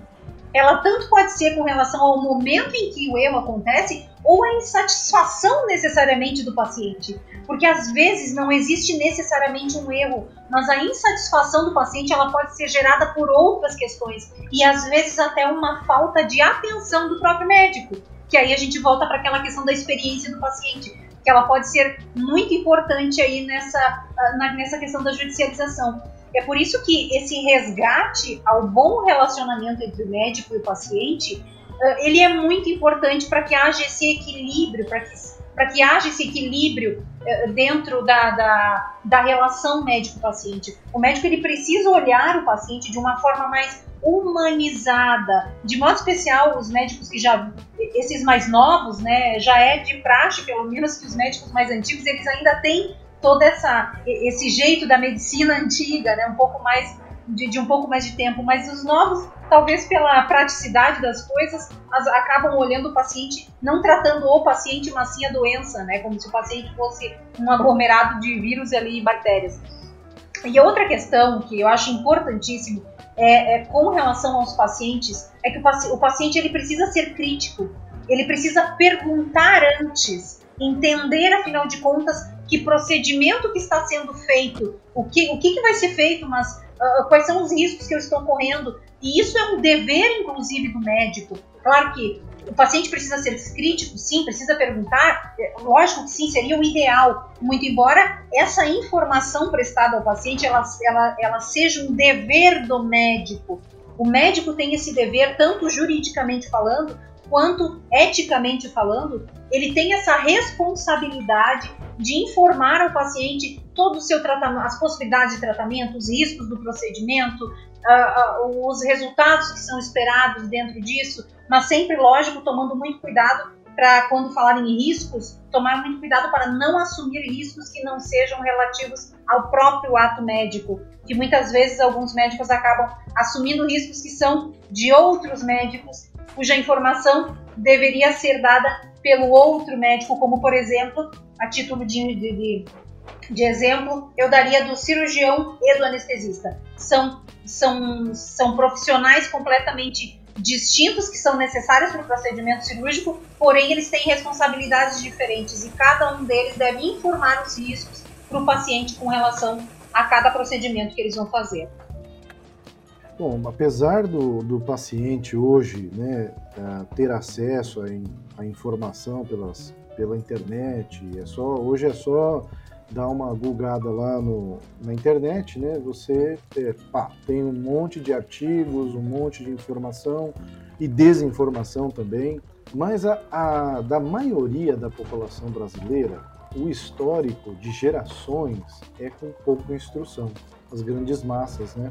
ela tanto pode ser com relação ao momento em que o erro acontece, ou a insatisfação necessariamente do paciente. Porque às vezes não existe necessariamente um erro, mas a insatisfação do paciente ela pode ser gerada por outras questões e às vezes até uma falta de atenção do próprio médico. Que aí a gente volta para aquela questão da experiência do paciente, que ela pode ser muito importante aí nessa, nessa questão da judicialização. É por isso que esse resgate ao bom relacionamento entre o médico e o paciente ele é muito importante para que haja esse equilíbrio, para que, para que haja esse equilíbrio eh, dentro da, da, da relação médico-paciente. O médico ele precisa olhar o paciente de uma forma mais humanizada, de modo especial os médicos que já esses mais novos, né, já é de praxe, pelo menos que os médicos mais antigos, eles ainda têm todo essa esse jeito da medicina antiga, né, um pouco mais de, de, um pouco mais de tempo, mas os novos, talvez pela praticidade das coisas, as, acabam olhando o paciente, não tratando o paciente, mas sim a doença, né? Como se o paciente fosse um aglomerado de vírus ali e bactérias. E outra questão que eu acho importantíssimo é, é com relação aos pacientes, é que o, paci o paciente ele precisa ser crítico, ele precisa perguntar antes, entender, afinal de contas, que procedimento que está sendo feito, o que, o que, que vai ser feito, mas uh, quais são os riscos que eu estou correndo. E isso é um dever, inclusive, do médico. Claro que o paciente precisa ser crítico, sim, precisa perguntar, é, lógico que sim, seria o ideal, muito embora essa informação prestada ao paciente, ela, ela, ela seja um dever do médico. O médico tem esse dever, tanto juridicamente falando, quanto eticamente falando, ele tem essa responsabilidade de informar ao paciente todo o seu tratamento, as possibilidades de tratamento, os riscos do procedimento, uh, uh, os resultados que são esperados dentro disso, mas sempre, lógico, tomando muito cuidado para, quando falarem em riscos, tomar muito cuidado para não assumir riscos que não sejam relativos ao próprio ato médico, que muitas vezes alguns médicos acabam assumindo riscos que são de outros médicos, cuja informação deveria ser dada pelo outro médico, como por exemplo, a título de, de, de, exemplo, eu daria do cirurgião e do anestesista. São, são, são profissionais completamente distintos que são necessários para o procedimento cirúrgico, porém eles têm responsabilidades diferentes e cada um deles deve informar os riscos para o paciente com relação a cada procedimento que eles vão fazer. Bom, apesar do, do paciente hoje né, ter acesso à, informação pelas, pela internet, é só, hoje é só dar uma gulgada lá no, na internet, né? Você é, pá, tem um monte de artigos, um monte de informação e desinformação também, mas a, a, da maioria da população brasileira, o histórico de gerações é com pouca instrução, as grandes massas, né?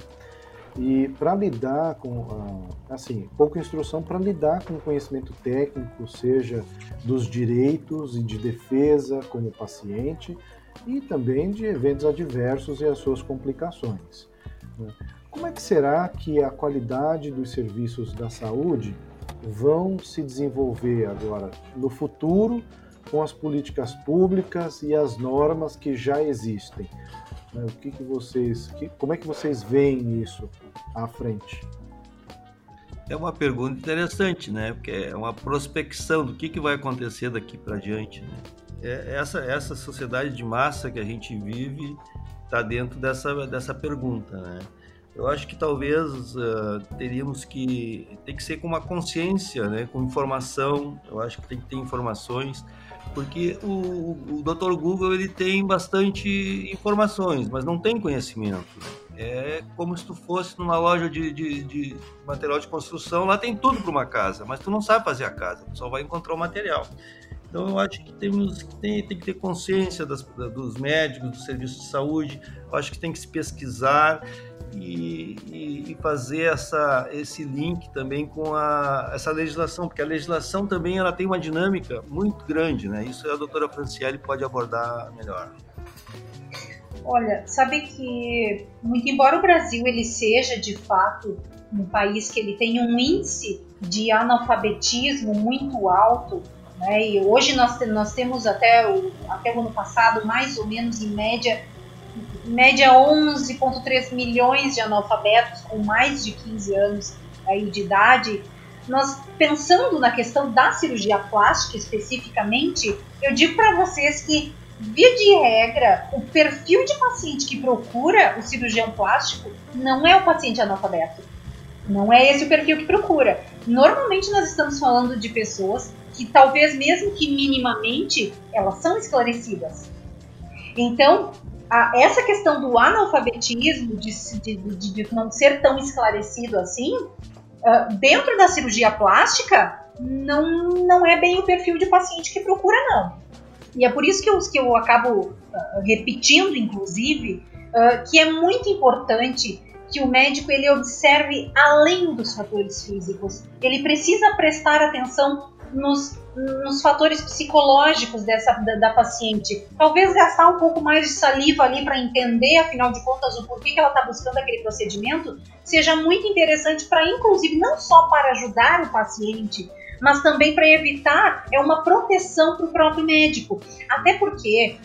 E para lidar com, ah, assim, pouca instrução para lidar com conhecimento técnico, seja dos direitos e de defesa como paciente, e também de eventos adversos e as suas complicações. Né? Como é que será que a qualidade dos serviços da saúde vão se desenvolver agora no futuro com as políticas públicas e as normas que já existem? Né? O que, que vocês, como é que vocês veem isso à frente? É uma pergunta interessante, né? Porque é uma prospecção do que, que vai acontecer daqui para diante. Né? É essa, essa sociedade de massa que a gente vive está dentro dessa, dessa pergunta, né? Eu acho que talvez uh, teríamos que ter que ser com uma consciência, né, com informação. Eu acho que tem que ter informações, porque o, o Dr. Google ele tem bastante informações, mas não tem conhecimento. É como se tu fosse numa loja de, de, de material de construção, lá tem tudo para uma casa, mas tu não sabe fazer a casa, tu só vai encontrar o material. Então eu acho que temos tem, tem que ter consciência das, dos médicos, do serviço de saúde. Eu acho que tem que se pesquisar e, e, e, fazer essa, esse link também com a, essa legislação, porque a legislação também ela tem uma dinâmica muito grande, né? Isso a doutora Franciele pode abordar melhor. Olha, sabe que muito embora o Brasil ele seja de fato um país que ele tem um índice de analfabetismo muito alto, né? E hoje nós, nós temos até o, até o ano passado mais ou menos em média média 11,3 milhões de analfabetos com mais de 15 anos aí de idade. Nós pensando na questão da cirurgia plástica especificamente, eu digo para vocês que via de regra, o perfil de paciente que procura o cirurgião plástico não é o paciente analfabeto. Não é esse o perfil que procura. Normalmente nós estamos falando de pessoas que talvez mesmo que minimamente elas são esclarecidas. Então, a, essa questão do analfabetismo, de, de, de, de, não ser tão esclarecido assim, uh, dentro da cirurgia plástica, não, não é bem o perfil de paciente que procura, não. E é por isso que eu, que eu acabo uh, repetindo, inclusive, uh, que é muito importante que o médico ele observe além dos fatores físicos. Ele precisa prestar atenção nos, nos fatores psicológicos dessa da, da, paciente. Talvez gastar um pouco mais de saliva ali para entender, afinal de contas, o porquê que ela está buscando aquele procedimento, seja muito interessante para, inclusive, não só para ajudar o paciente, mas também para evitar é uma proteção para o próprio médico. Até porque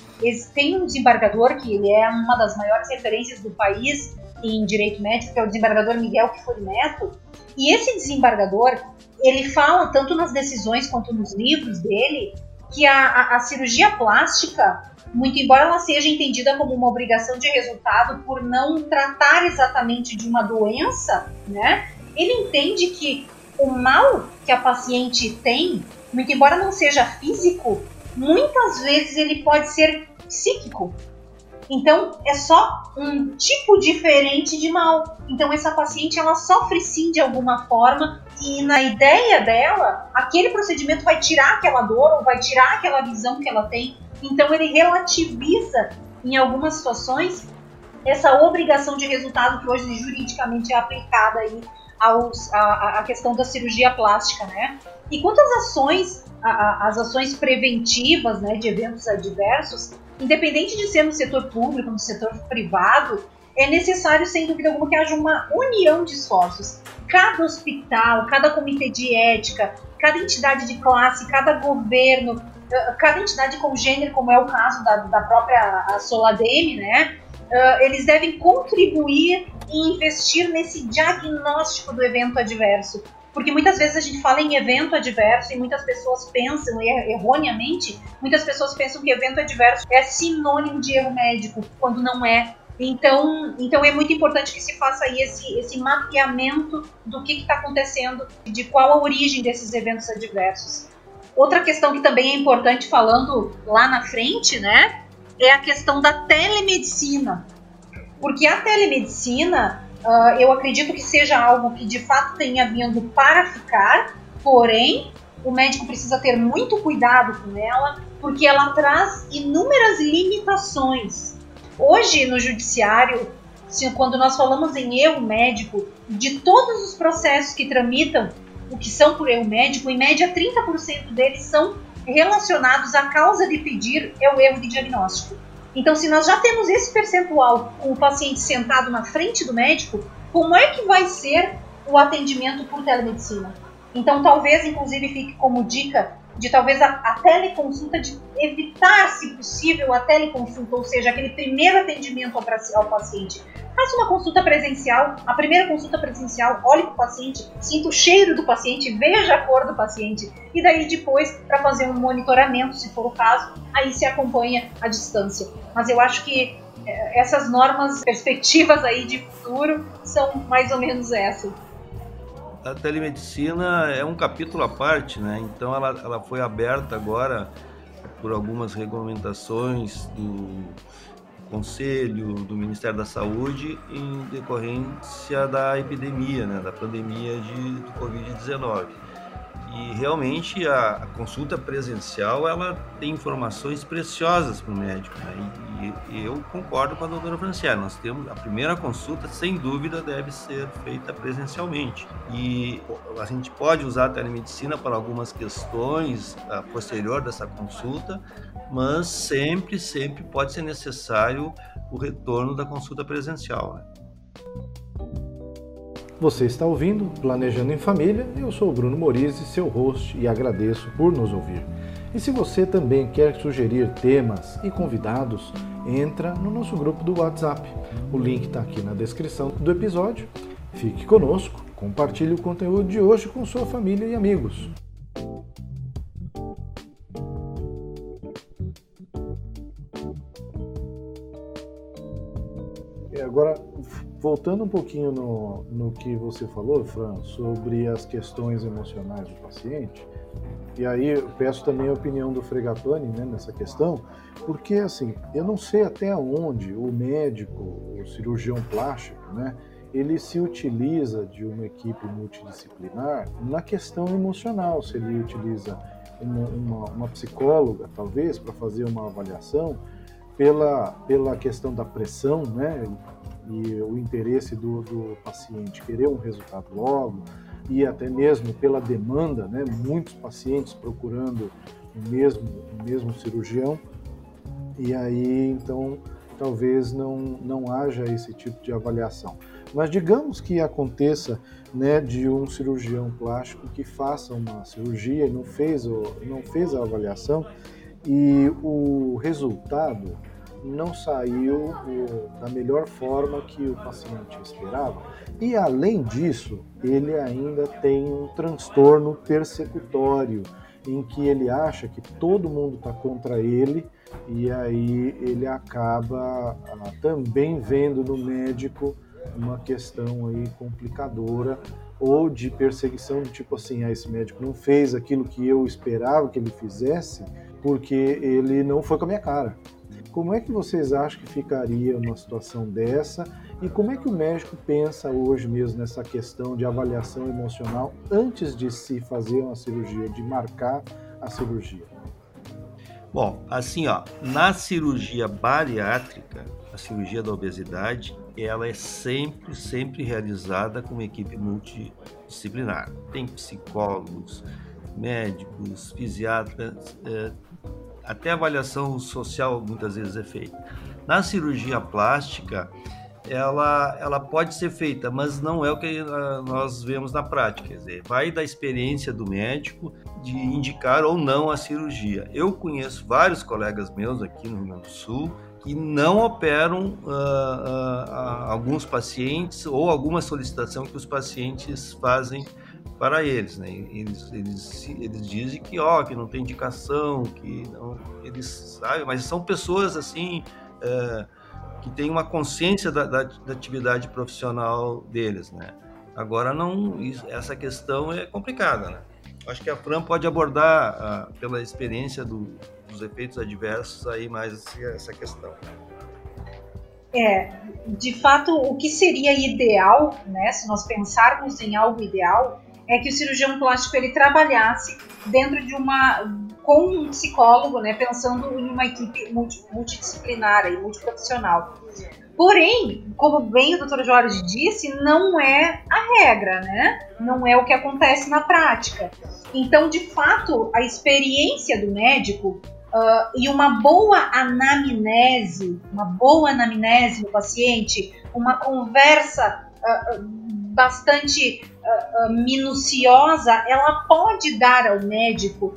tem um desembargador que ele é uma das maiores referências do país em direito médico, que é o desembargador Miguel Kifuri Neto, e esse desembargador ele fala, tanto nas decisões quanto nos livros dele, que a, a, a cirurgia plástica, muito embora ela seja entendida como uma obrigação de resultado por não tratar exatamente de uma doença, né? Ele entende que o mal que a paciente tem, muito embora não seja físico, muitas vezes ele pode ser psíquico. Então é só um tipo diferente de mal. Então essa paciente ela sofre sim de alguma forma e na ideia dela, aquele procedimento vai tirar aquela dor ou vai tirar aquela visão que ela tem. Então ele relativiza em algumas situações essa obrigação de resultado que hoje juridicamente é aplicada aí aos, a, a questão da cirurgia plástica, né? E quantas ações, a, as ações preventivas, né, de eventos adversos, independente de ser no setor público, no setor privado, é necessário, sem dúvida alguma, que haja uma união de esforços. Cada hospital, cada comitê de ética, cada entidade de classe, cada governo, eh, cada entidade com gênero, como é o caso da, da própria Soladem, né? Uh, eles devem contribuir e investir nesse diagnóstico do evento adverso. Porque muitas vezes a gente fala em evento adverso e muitas pessoas pensam, erroneamente, muitas pessoas pensam que evento adverso é sinônimo de erro médico, quando não é. Então, então é muito importante que se faça aí esse, esse mapeamento do que está acontecendo, de qual a origem desses eventos adversos. Outra questão que também é importante, falando lá na frente, né, é a questão da telemedicina. Porque a telemedicina, uh, eu acredito que seja algo que de fato tenha vindo para ficar, porém, o médico precisa ter muito cuidado com ela, porque ela traz inúmeras limitações. Hoje, no judiciário, quando nós falamos em erro médico, de todos os processos que tramitam o que são por erro médico, em média 30% deles são relacionados à causa de pedir é o erro de diagnóstico. Então, se nós já temos esse percentual com o paciente sentado na frente do médico, como é que vai ser o atendimento por telemedicina? Então, talvez, inclusive, fique como dica de talvez a, a teleconsulta, de evitar, se possível, a teleconsulta, ou seja, aquele primeiro atendimento ao, ao paciente. Faça uma consulta presencial, a primeira consulta presencial, olhe para o paciente, sinta o cheiro do paciente, veja a cor do paciente, e daí depois, para fazer um monitoramento, se for o caso, aí se acompanha a distância. Mas eu acho que é, essas normas, perspectivas aí de futuro são mais ou menos essas a telemedicina é um capítulo à parte, né? Então ela, ela foi aberta agora por algumas regulamentações do Conselho, do Ministério da Saúde, em decorrência da epidemia, né? da pandemia de, do Covid-19. E realmente a, consulta presencial ela tem informações preciosas para o médico. Né? E, e, eu concordo com a doutora Franciele. Nós temos a primeira consulta, sem dúvida, deve ser feita presencialmente. E a gente pode usar a telemedicina para algumas questões a posterior dessa consulta, mas sempre, sempre pode ser necessário o retorno da consulta presencial. Né? Você está ouvindo Planejando em Família, eu sou o Bruno Morizzi, seu host, e agradeço por nos ouvir. E se você também quer sugerir temas e convidados, entra no nosso grupo do WhatsApp. O link está aqui na descrição do episódio. Fique conosco, compartilhe o conteúdo de hoje com sua família e amigos. Agora, voltando um pouquinho no, no que você falou, Fran, sobre as questões emocionais do paciente, e aí eu peço também a opinião do Fregapani né, nessa questão, porque assim, eu não sei até onde o médico, o cirurgião plástico, né, ele se utiliza de uma equipe multidisciplinar na questão emocional, se ele utiliza uma, uma, uma psicóloga, talvez, para fazer uma avaliação, pela, pela questão da pressão, né? E o interesse do, do paciente querer um resultado logo e até mesmo pela demanda, né, muitos pacientes procurando o mesmo, o mesmo cirurgião e aí então talvez não, não haja esse tipo de avaliação. Mas digamos que aconteça né, de um cirurgião plástico que faça uma cirurgia e não fez, não fez a avaliação e o resultado não saiu da melhor forma que o paciente esperava. E além disso, ele ainda tem um transtorno persecutório, em que ele acha que todo mundo está contra ele e aí ele acaba ah, também vendo no médico uma questão aí complicadora ou de perseguição do tipo assim, ah, esse médico não fez aquilo que eu esperava que ele fizesse porque ele não foi com a minha cara. Como é que vocês acham que ficaria uma situação dessa? E como é que o médico pensa hoje mesmo nessa questão de avaliação emocional antes de se fazer uma cirurgia, de marcar a cirurgia? Bom, assim, ó, na cirurgia bariátrica, a cirurgia da obesidade, ela é sempre, sempre realizada com uma equipe multidisciplinar. Tem psicólogos, médicos, fisiatras, eh, até avaliação social muitas vezes é feita. Na cirurgia plástica, ela, ela pode ser feita, mas não é o que ah, nós vemos na prática. Quer dizer, vai da experiência do médico de indicar ou não a cirurgia. Eu conheço vários colegas meus aqui no Rio Grande do Sul que não operam uh, uh, alguns pacientes ou alguma solicitação que os pacientes fazem para eles, né? Eles, eles, eles dizem que ó, que não tem indicação, que não, eles sabem, mas são pessoas assim é, que têm uma consciência da, da, da, atividade profissional deles, né? Agora não, isso, essa questão é complicada, né? Acho que a Fran pode abordar pela experiência do, dos efeitos adversos aí mais essa questão. É, de fato, o que seria ideal, né, se nós pensarmos em algo ideal, é que o cirurgião plástico ele trabalhasse dentro de uma com um psicólogo, né, pensando em uma equipe multi, multidisciplinar e multiprofissional. Porém, como bem o Dr. Jorge disse, não é a regra, né? Não é o que acontece na prática. Então, de fato, a experiência do médico uh, e uma boa anamnese, uma boa anamnese do paciente, uma conversa uh, bastante uh, minuciosa, ela pode dar ao médico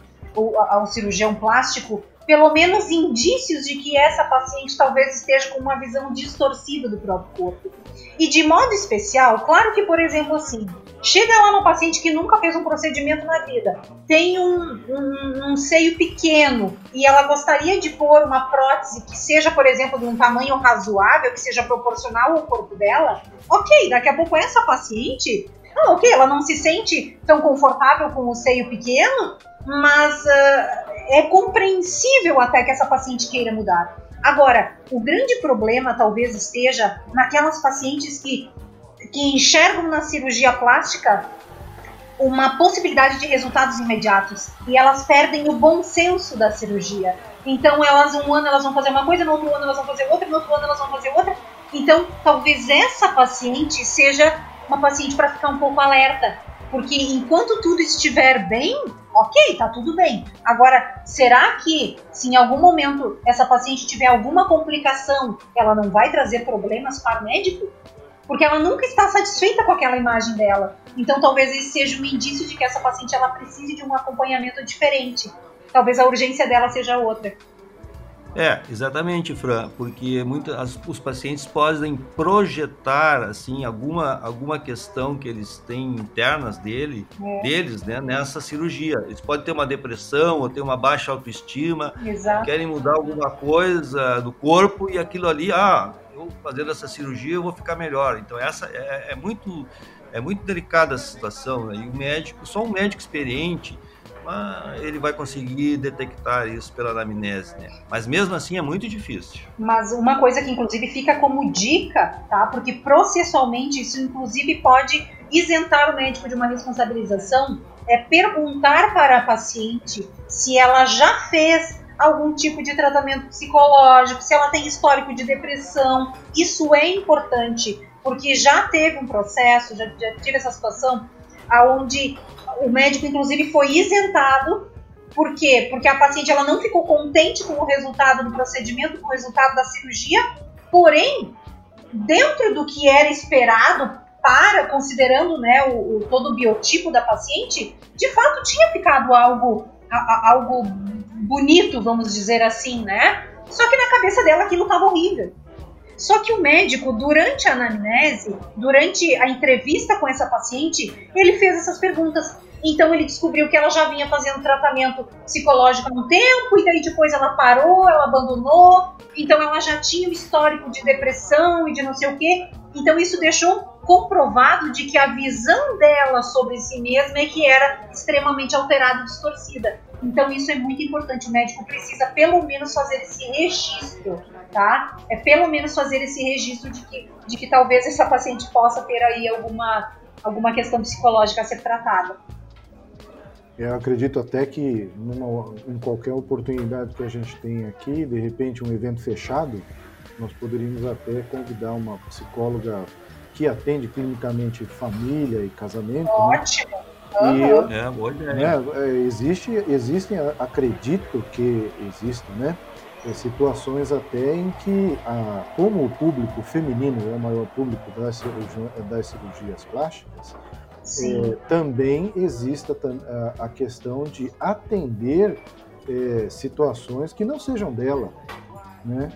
ao cirurgião plástico pelo menos indícios de que essa paciente talvez esteja com uma visão distorcida do próprio corpo. E de modo especial, claro que, por exemplo, assim, chega lá uma paciente que nunca fez um procedimento na vida, tem um, um, um seio pequeno e ela gostaria de pôr uma prótese que seja, por exemplo, de um tamanho razoável, que seja proporcional ao corpo dela, ok, daqui a pouco essa paciente ah, ok, ela não se sente tão confortável com o seio pequeno, mas uh, é compreensível até que essa paciente queira mudar. Agora, o grande problema talvez esteja naquelas pacientes que, que enxergam na cirurgia plástica uma possibilidade de resultados imediatos e elas perdem o bom senso da cirurgia. Então, elas um ano elas vão fazer uma coisa, no outro ano elas vão fazer outra, no outro ano elas vão fazer outra. Então, talvez essa paciente seja uma paciente para ficar um pouco alerta, porque enquanto tudo estiver bem, ok, tá tudo bem. Agora, será que se em algum momento essa paciente tiver alguma complicação, ela não vai trazer problemas para o médico? Porque ela nunca está satisfeita com aquela imagem dela. Então, talvez esse seja um indício de que essa paciente ela precise de um acompanhamento diferente. Talvez a urgência dela seja outra. É, exatamente, Fran, porque muitas, os pacientes podem projetar assim alguma, alguma questão que eles têm internas dele, é. deles, né, nessa cirurgia. Eles podem ter uma depressão ou ter uma baixa autoestima, Exato. querem mudar alguma coisa do corpo e aquilo ali, ah, eu fazendo essa cirurgia eu vou ficar melhor. Então essa é, é muito é muito delicada a situação, né? E o médico, só um médico experiente ele vai conseguir detectar isso pela anamnese, né? Mas mesmo assim é muito difícil. Mas uma coisa que inclusive fica como dica, tá? Porque processualmente isso inclusive pode isentar o médico de uma responsabilização, é perguntar para a paciente se ela já fez algum tipo de tratamento psicológico, se ela tem histórico de depressão. Isso é importante, porque já teve um processo, já, já tive essa situação aonde o médico inclusive foi isentado. Por quê? Porque a paciente ela não ficou contente com o resultado do procedimento, com o resultado da cirurgia, porém, dentro do que era esperado para, considerando né, o, o todo o biotipo da paciente, de fato tinha ficado algo, a, a, algo bonito, vamos dizer assim, né? Só que na cabeça dela aquilo estava horrível. Só que o médico, durante a anamnese, durante a entrevista com essa paciente, ele fez essas perguntas. Então ele descobriu que ela já vinha fazendo tratamento psicológico há um tempo, e daí depois ela parou, ela abandonou. Então ela já tinha um histórico de depressão e de não sei o quê. Então isso deixou comprovado de que a visão dela sobre si mesma é que era extremamente alterada e distorcida. Então isso é muito importante. O médico precisa pelo menos fazer esse registro, tá? É pelo menos fazer esse registro de que, de que talvez essa paciente possa ter aí alguma, alguma questão psicológica a ser tratada. Eu acredito até que numa, em qualquer oportunidade que a gente tem aqui, de repente um evento fechado, nós poderíamos até convidar uma psicóloga que atende clinicamente família e casamento. Né? Ótimo! Né? Uhum. E, é, boa ideia. Né, é, existe, existem, acredito que existem, né? É, situações até em que, a, como o público feminino é o maior público das, cirurgia, das cirurgias plásticas, é, também exista a, a, questão de atender é, situações que não sejam dela, né?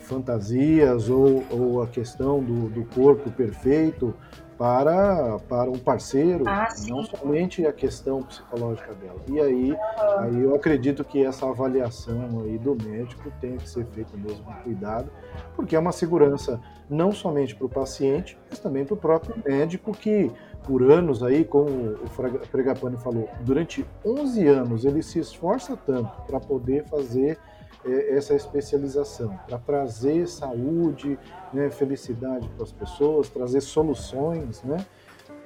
fantasias ou, ou a questão do, do corpo perfeito para, para um parceiro, ah, não somente a questão psicológica dela. E aí, uhum. aí eu acredito que essa avaliação aí do médico tem que ser feita mesmo com cuidado, porque é uma segurança não somente para o paciente, mas também para o próprio médico que por anos aí, como o Fregapane falou, durante 11 anos ele se esforça tanto para poder fazer essa especialização, para trazer saúde, né, felicidade para as pessoas, trazer soluções né,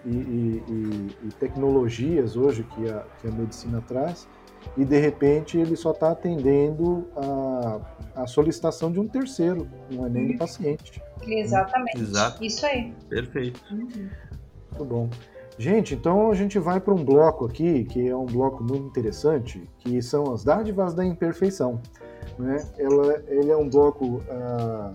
e, e, e, tecnologias hoje que a, que a medicina traz, e de repente ele só está atendendo a, a solicitação de um terceiro, não é nem do paciente. Exatamente. Exato. Isso aí. Perfeito. Uhum. Muito bom. Gente, então a gente vai para um bloco aqui, que é um bloco muito interessante, que são as dádivas da imperfeição. Né? Ela, ele é um bloco ah,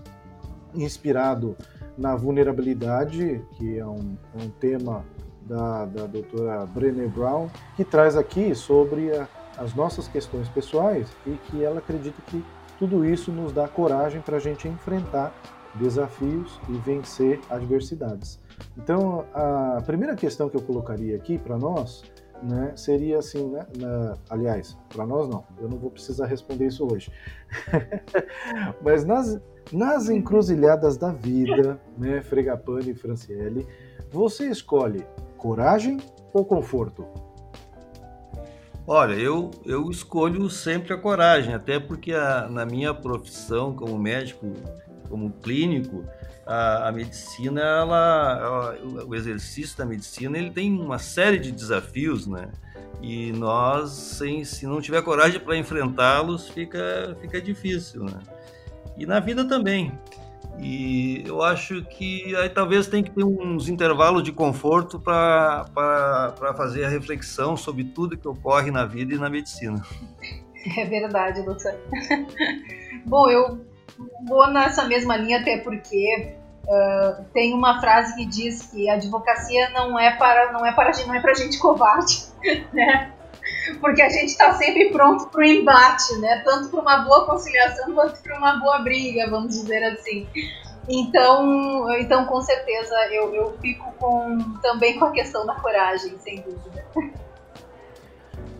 inspirado na vulnerabilidade, que é um, é um tema da, da doutora Brené Brown, que traz aqui sobre a, as nossas questões pessoais e que ela acredita que tudo isso nos dá coragem para a gente enfrentar desafios e vencer adversidades. Então, a primeira questão que eu colocaria aqui para nós né, seria assim, né, na, aliás, para nós não, eu não vou precisar responder isso hoje, mas nas, nas encruzilhadas da vida, né, Fregapane e Franciele, você escolhe coragem ou conforto? Olha, eu, eu escolho sempre a coragem, até porque a, na minha profissão como médico, como clínico, a, a medicina, ela, ela, o exercício da medicina, ele tem uma série de desafios, né? E nós, sem, se não tiver coragem para enfrentá-los, fica, fica difícil, né? E na vida também. E eu acho que aí talvez tem que ter uns intervalos de conforto para fazer a reflexão sobre tudo que ocorre na vida e na medicina. É verdade, doutor. Bom, eu vou nessa mesma linha até porque uh, tem uma frase que diz que a advocacia não é para não é para não é para gente covarde, né? Porque a gente está sempre pronto para o embate, né? Tanto para uma boa conciliação quanto para uma boa briga, vamos dizer assim. Então, então com certeza eu, eu fico com também com a questão da coragem, sem dúvida.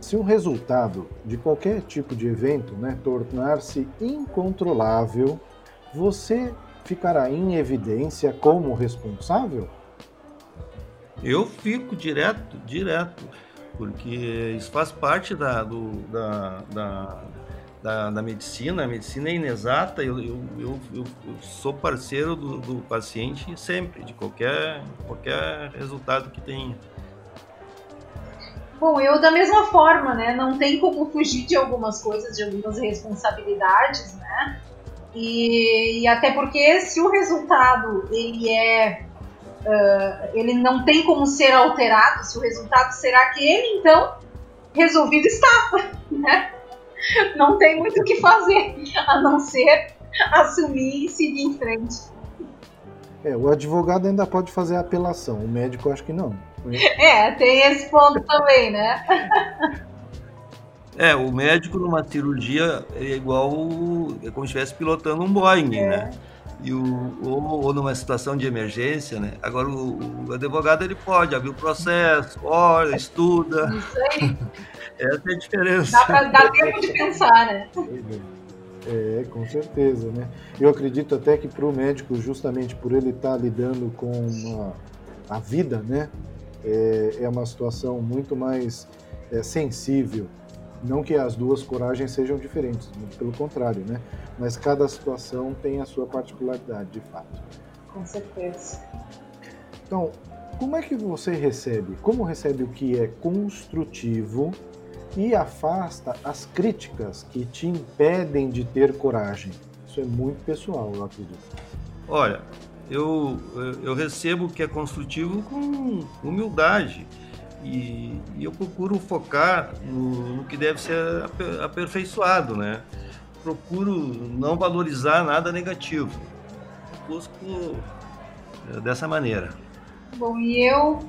Se um resultado de qualquer tipo de evento né, tornar-se incontrolável, você ficará em evidência como responsável? Eu fico direto, direto, porque isso faz parte da, do, da, da, da, da, medicina, a medicina é inexata, eu, eu, eu, eu sou parceiro do, do, paciente sempre, de qualquer, qualquer resultado que tenha. Bom, eu da mesma forma, né? Não tem como fugir de algumas coisas, de algumas responsabilidades, né? E, e até porque se o resultado ele é uh, ele não tem como ser alterado, se o resultado será aquele, então resolvido está, né? Não tem muito o que fazer a não ser assumir e seguir em frente. É, o advogado ainda pode fazer apelação, o médico acho que não. É, tem esse ponto também, né? É, o médico numa cirurgia é igual é como se estivesse pilotando um Boeing, é. né? E o, ou, ou, numa situação de emergência, né? Agora o, o, advogado ele pode abrir o processo, olha, estuda. Isso aí. Essa é a diferença. Dá, pra, dá tempo de pensar, né? É, com certeza, né? Eu acredito até que para o médico, justamente por ele estar tá lidando com uma, a vida, né? É, é uma situação muito mais é, sensível não que as duas coragens sejam diferentes, pelo contrário, né? Mas cada situação tem a sua particularidade, de fato. Com certeza. Então, como é que você recebe? Como recebe o que é construtivo e afasta as críticas que te impedem de ter coragem? Isso é muito pessoal, eu acredito. Olha, eu, eu recebo o que é construtivo com humildade e, e eu procuro focar no, no, que deve ser aperfeiçoado, né? Procuro não valorizar nada negativo. Busco é, dessa maneira. Bom, e eu,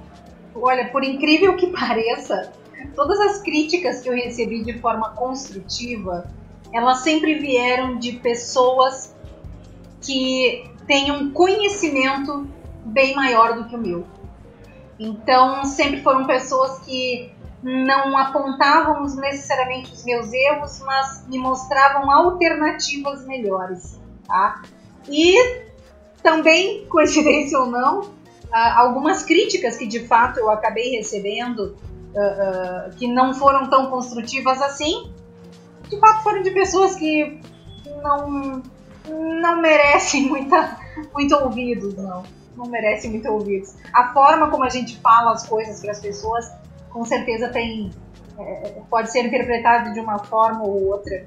olha, por incrível que pareça, todas as críticas que eu recebi de forma construtiva, elas sempre vieram de pessoas que têm um conhecimento bem maior do que o meu. Então, sempre foram pessoas que não apontavam necessariamente os meus erros, mas me mostravam alternativas melhores, tá? E também, coincidência ou não, algumas críticas que de fato eu acabei recebendo, uh, uh, que não foram tão construtivas assim, de fato foram de pessoas que não, não merecem muita, muito ouvidos, não não merece muito ouvidos. A forma como a gente fala as coisas para as pessoas, com certeza tem é, pode ser interpretado de uma forma ou outra.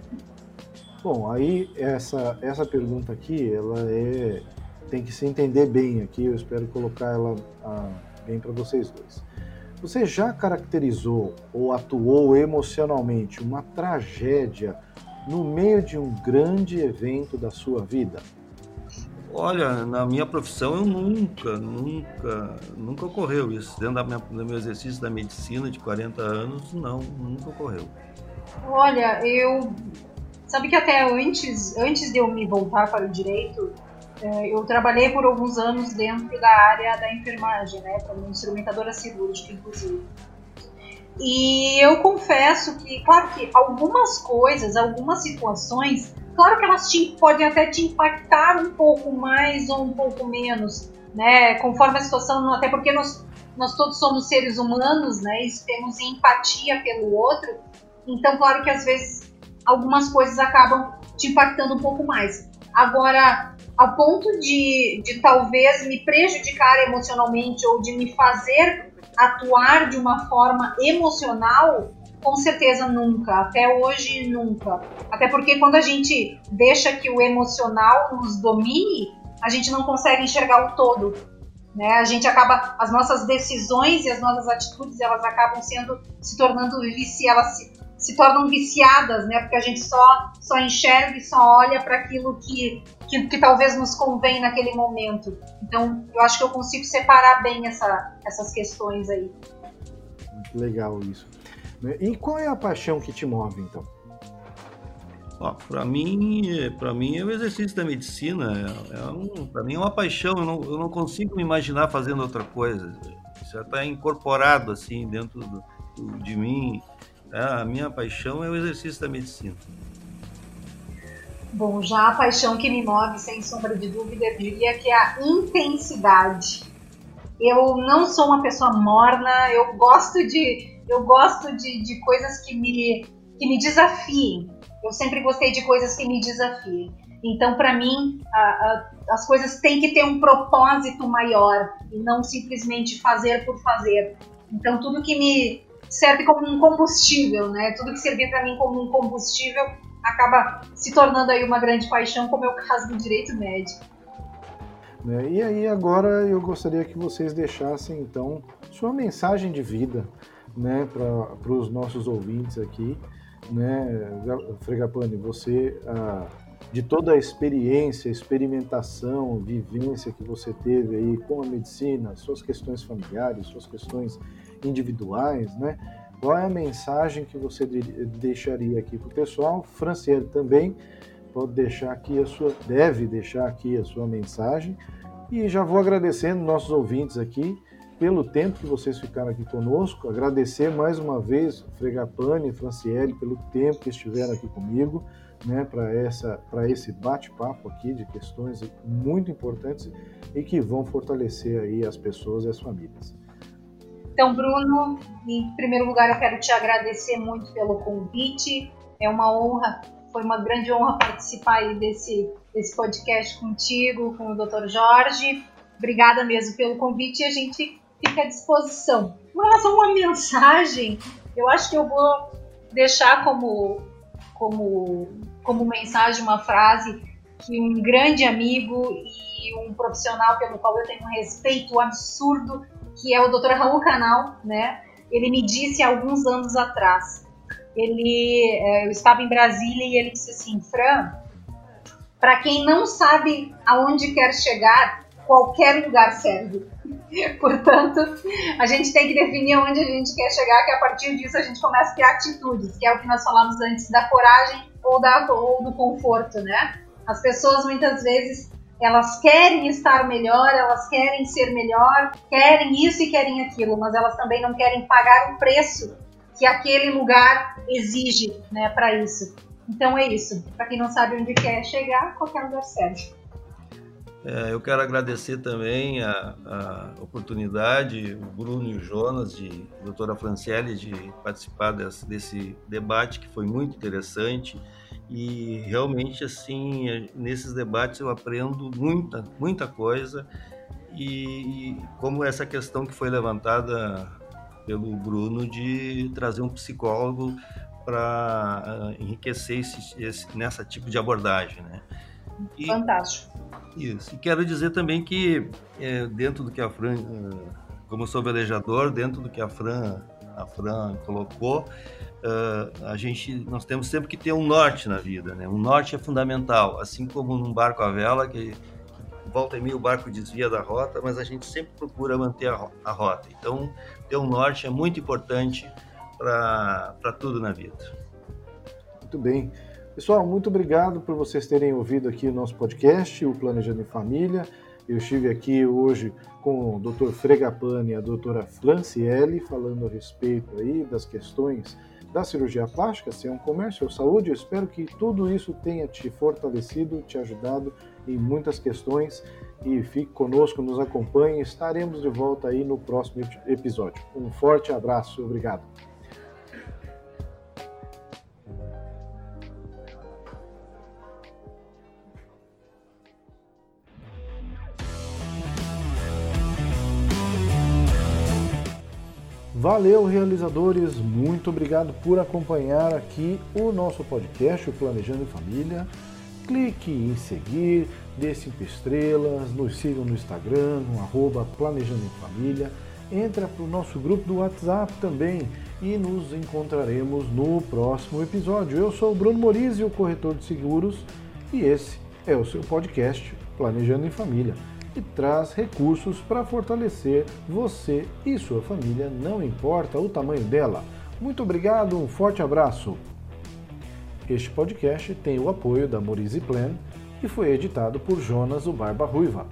Bom, aí essa essa pergunta aqui, ela é tem que se entender bem aqui. Eu espero colocar ela ah, bem para vocês dois. Você já caracterizou ou atuou emocionalmente uma tragédia no meio de um grande evento da sua vida? Olha, na minha profissão eu nunca, nunca, nunca ocorreu isso. Dentro da minha, do meu exercício da medicina de 40 anos, não, nunca ocorreu. Olha, eu sabe que até antes, antes de eu me voltar para o direito, é, eu trabalhei por alguns anos dentro da área da enfermagem, né, como instrumentadora cirúrgica, inclusive. E eu confesso que, claro que algumas coisas, algumas situações, claro que elas te, podem até te impactar um pouco mais ou um pouco menos, né? Conforme a situação, até porque nós, nós todos somos seres humanos, né? E temos empatia pelo outro. Então, claro que às vezes algumas coisas acabam te impactando um pouco mais. Agora, a ponto de, de talvez me prejudicar emocionalmente ou de me fazer atuar de uma forma emocional, com certeza nunca. Até hoje, nunca. Até porque quando a gente deixa que o emocional nos domine, a gente não consegue enxergar o todo. Né? A gente acaba, as nossas decisões e as nossas atitudes, elas acabam sendo, se tornando vici, elas se tornam viciadas, né? Porque a gente só, só enxerga e só olha para aquilo que, que, que, talvez nos convém naquele momento. Então, eu acho que eu consigo separar bem essa, essas questões aí. Muito legal isso. E qual é a paixão que te move, então? Para mim, para mim é o exercício da medicina. É, é um, para mim é uma paixão. Eu não, eu não consigo me imaginar fazendo outra coisa. Isso já está incorporado assim dentro do, do, de mim. É, a minha paixão é o exercício da medicina. Bom, já a paixão que me move, sem sombra de dúvida, eu diria que é a intensidade. Eu não sou uma pessoa morna, eu gosto de, eu gosto de, de coisas que me, que me desafiem. Eu sempre gostei de coisas que me desafiem. Então, para mim, a, a, as coisas têm que ter um propósito maior e não simplesmente fazer por fazer. Então, tudo que me serve como um combustível, né? Tudo que servir para mim como um combustível acaba se tornando aí uma grande paixão, como é o caso do direito médico. Né, e aí agora eu gostaria que vocês deixassem então sua mensagem de vida, né, para os nossos ouvintes aqui, né, Fregapane, você ah, de toda a experiência, experimentação, vivência que você teve aí com a medicina, suas questões familiares, suas questões individuais, né? Qual é a mensagem que você deixaria aqui para o pessoal? Franciele também pode deixar aqui a sua, deve deixar aqui a sua mensagem. E já vou agradecendo nossos ouvintes aqui pelo tempo que vocês ficaram aqui conosco. Agradecer mais uma vez Fregapane e Franciele pelo tempo que estiveram aqui comigo, né, para essa para esse bate-papo aqui de questões muito importantes e que vão fortalecer aí as pessoas e as famílias. Então, Bruno, em primeiro lugar, eu quero te agradecer muito pelo convite. É uma honra, foi uma grande honra participar desse, desse podcast contigo, com o Dr. Jorge. Obrigada mesmo pelo convite e a gente fica à disposição. Com relação a uma mensagem, eu acho que eu vou deixar como, como, como mensagem uma frase que um grande amigo e um profissional pelo qual eu tenho um respeito absurdo que é o Dr. Raul Canal, né? Ele me disse alguns anos atrás. Ele, é, eu estava em Brasília e ele disse assim, Fran, para quem não sabe aonde quer chegar, qualquer lugar serve. Portanto, a gente tem que definir onde a gente quer chegar, que a partir disso a gente começa a ter atitudes, que é o que nós falamos antes da coragem ou, da, ou do conforto, né? As pessoas muitas vezes elas querem estar melhor, elas querem ser melhor, querem isso e querem aquilo, mas elas também não querem pagar o preço que aquele lugar exige, né, para isso. Então é isso. Para quem não sabe onde quer chegar, qualquer lugar serve. É, eu quero agradecer também a, a, oportunidade, o Bruno e o Jonas, de a doutora Franciele, de participar desse, desse debate que foi muito interessante e realmente assim nesses debates eu aprendo muita muita coisa e, como essa questão que foi levantada pelo Bruno de trazer um psicólogo para ah, enriquecer esse, esse, nessa tipo de abordagem, né? E, Fantástico. Isso. E quero dizer também que é, dentro do que a Fran, ah, como sou velejador, dentro do que a Fran, a Fran colocou, uh, a gente, nós temos sempre que ter um norte na vida, né? Um norte é fundamental, assim como num barco à vela, que volta e meia o barco desvia da rota, mas a gente sempre procura manter a, a rota. Então, ter um norte é muito importante para tudo na vida. Muito bem. Pessoal, muito obrigado por vocês terem ouvido aqui o nosso podcast, o Planejando em Família. Eu estive aqui hoje com o Dr. Fregapani e a doutora Franciele falando a respeito aí das questões da cirurgia plástica, se é um comércio ou saúde. Eu espero que tudo isso tenha te fortalecido, te ajudado em muitas questões e fique conosco, nos acompanhe. Estaremos de volta aí no próximo episódio. Um forte abraço, obrigado. Valeu, realizadores! Muito obrigado por acompanhar aqui o nosso podcast, o Planejando em Família. Clique em seguir, dê cinco estrelas, nos sigam no Instagram, no arroba Planejando em Família. Entra para o nosso grupo do WhatsApp também e nos encontraremos no próximo episódio. Eu sou o Bruno Morizzi, o corretor de seguros, e esse é o seu podcast Planejando em Família e traz recursos para fortalecer você e sua família, não importa o tamanho dela. Muito obrigado, um forte abraço. Este podcast tem o apoio da Morize Plan e foi editado por Jonas o Barba Ruiva.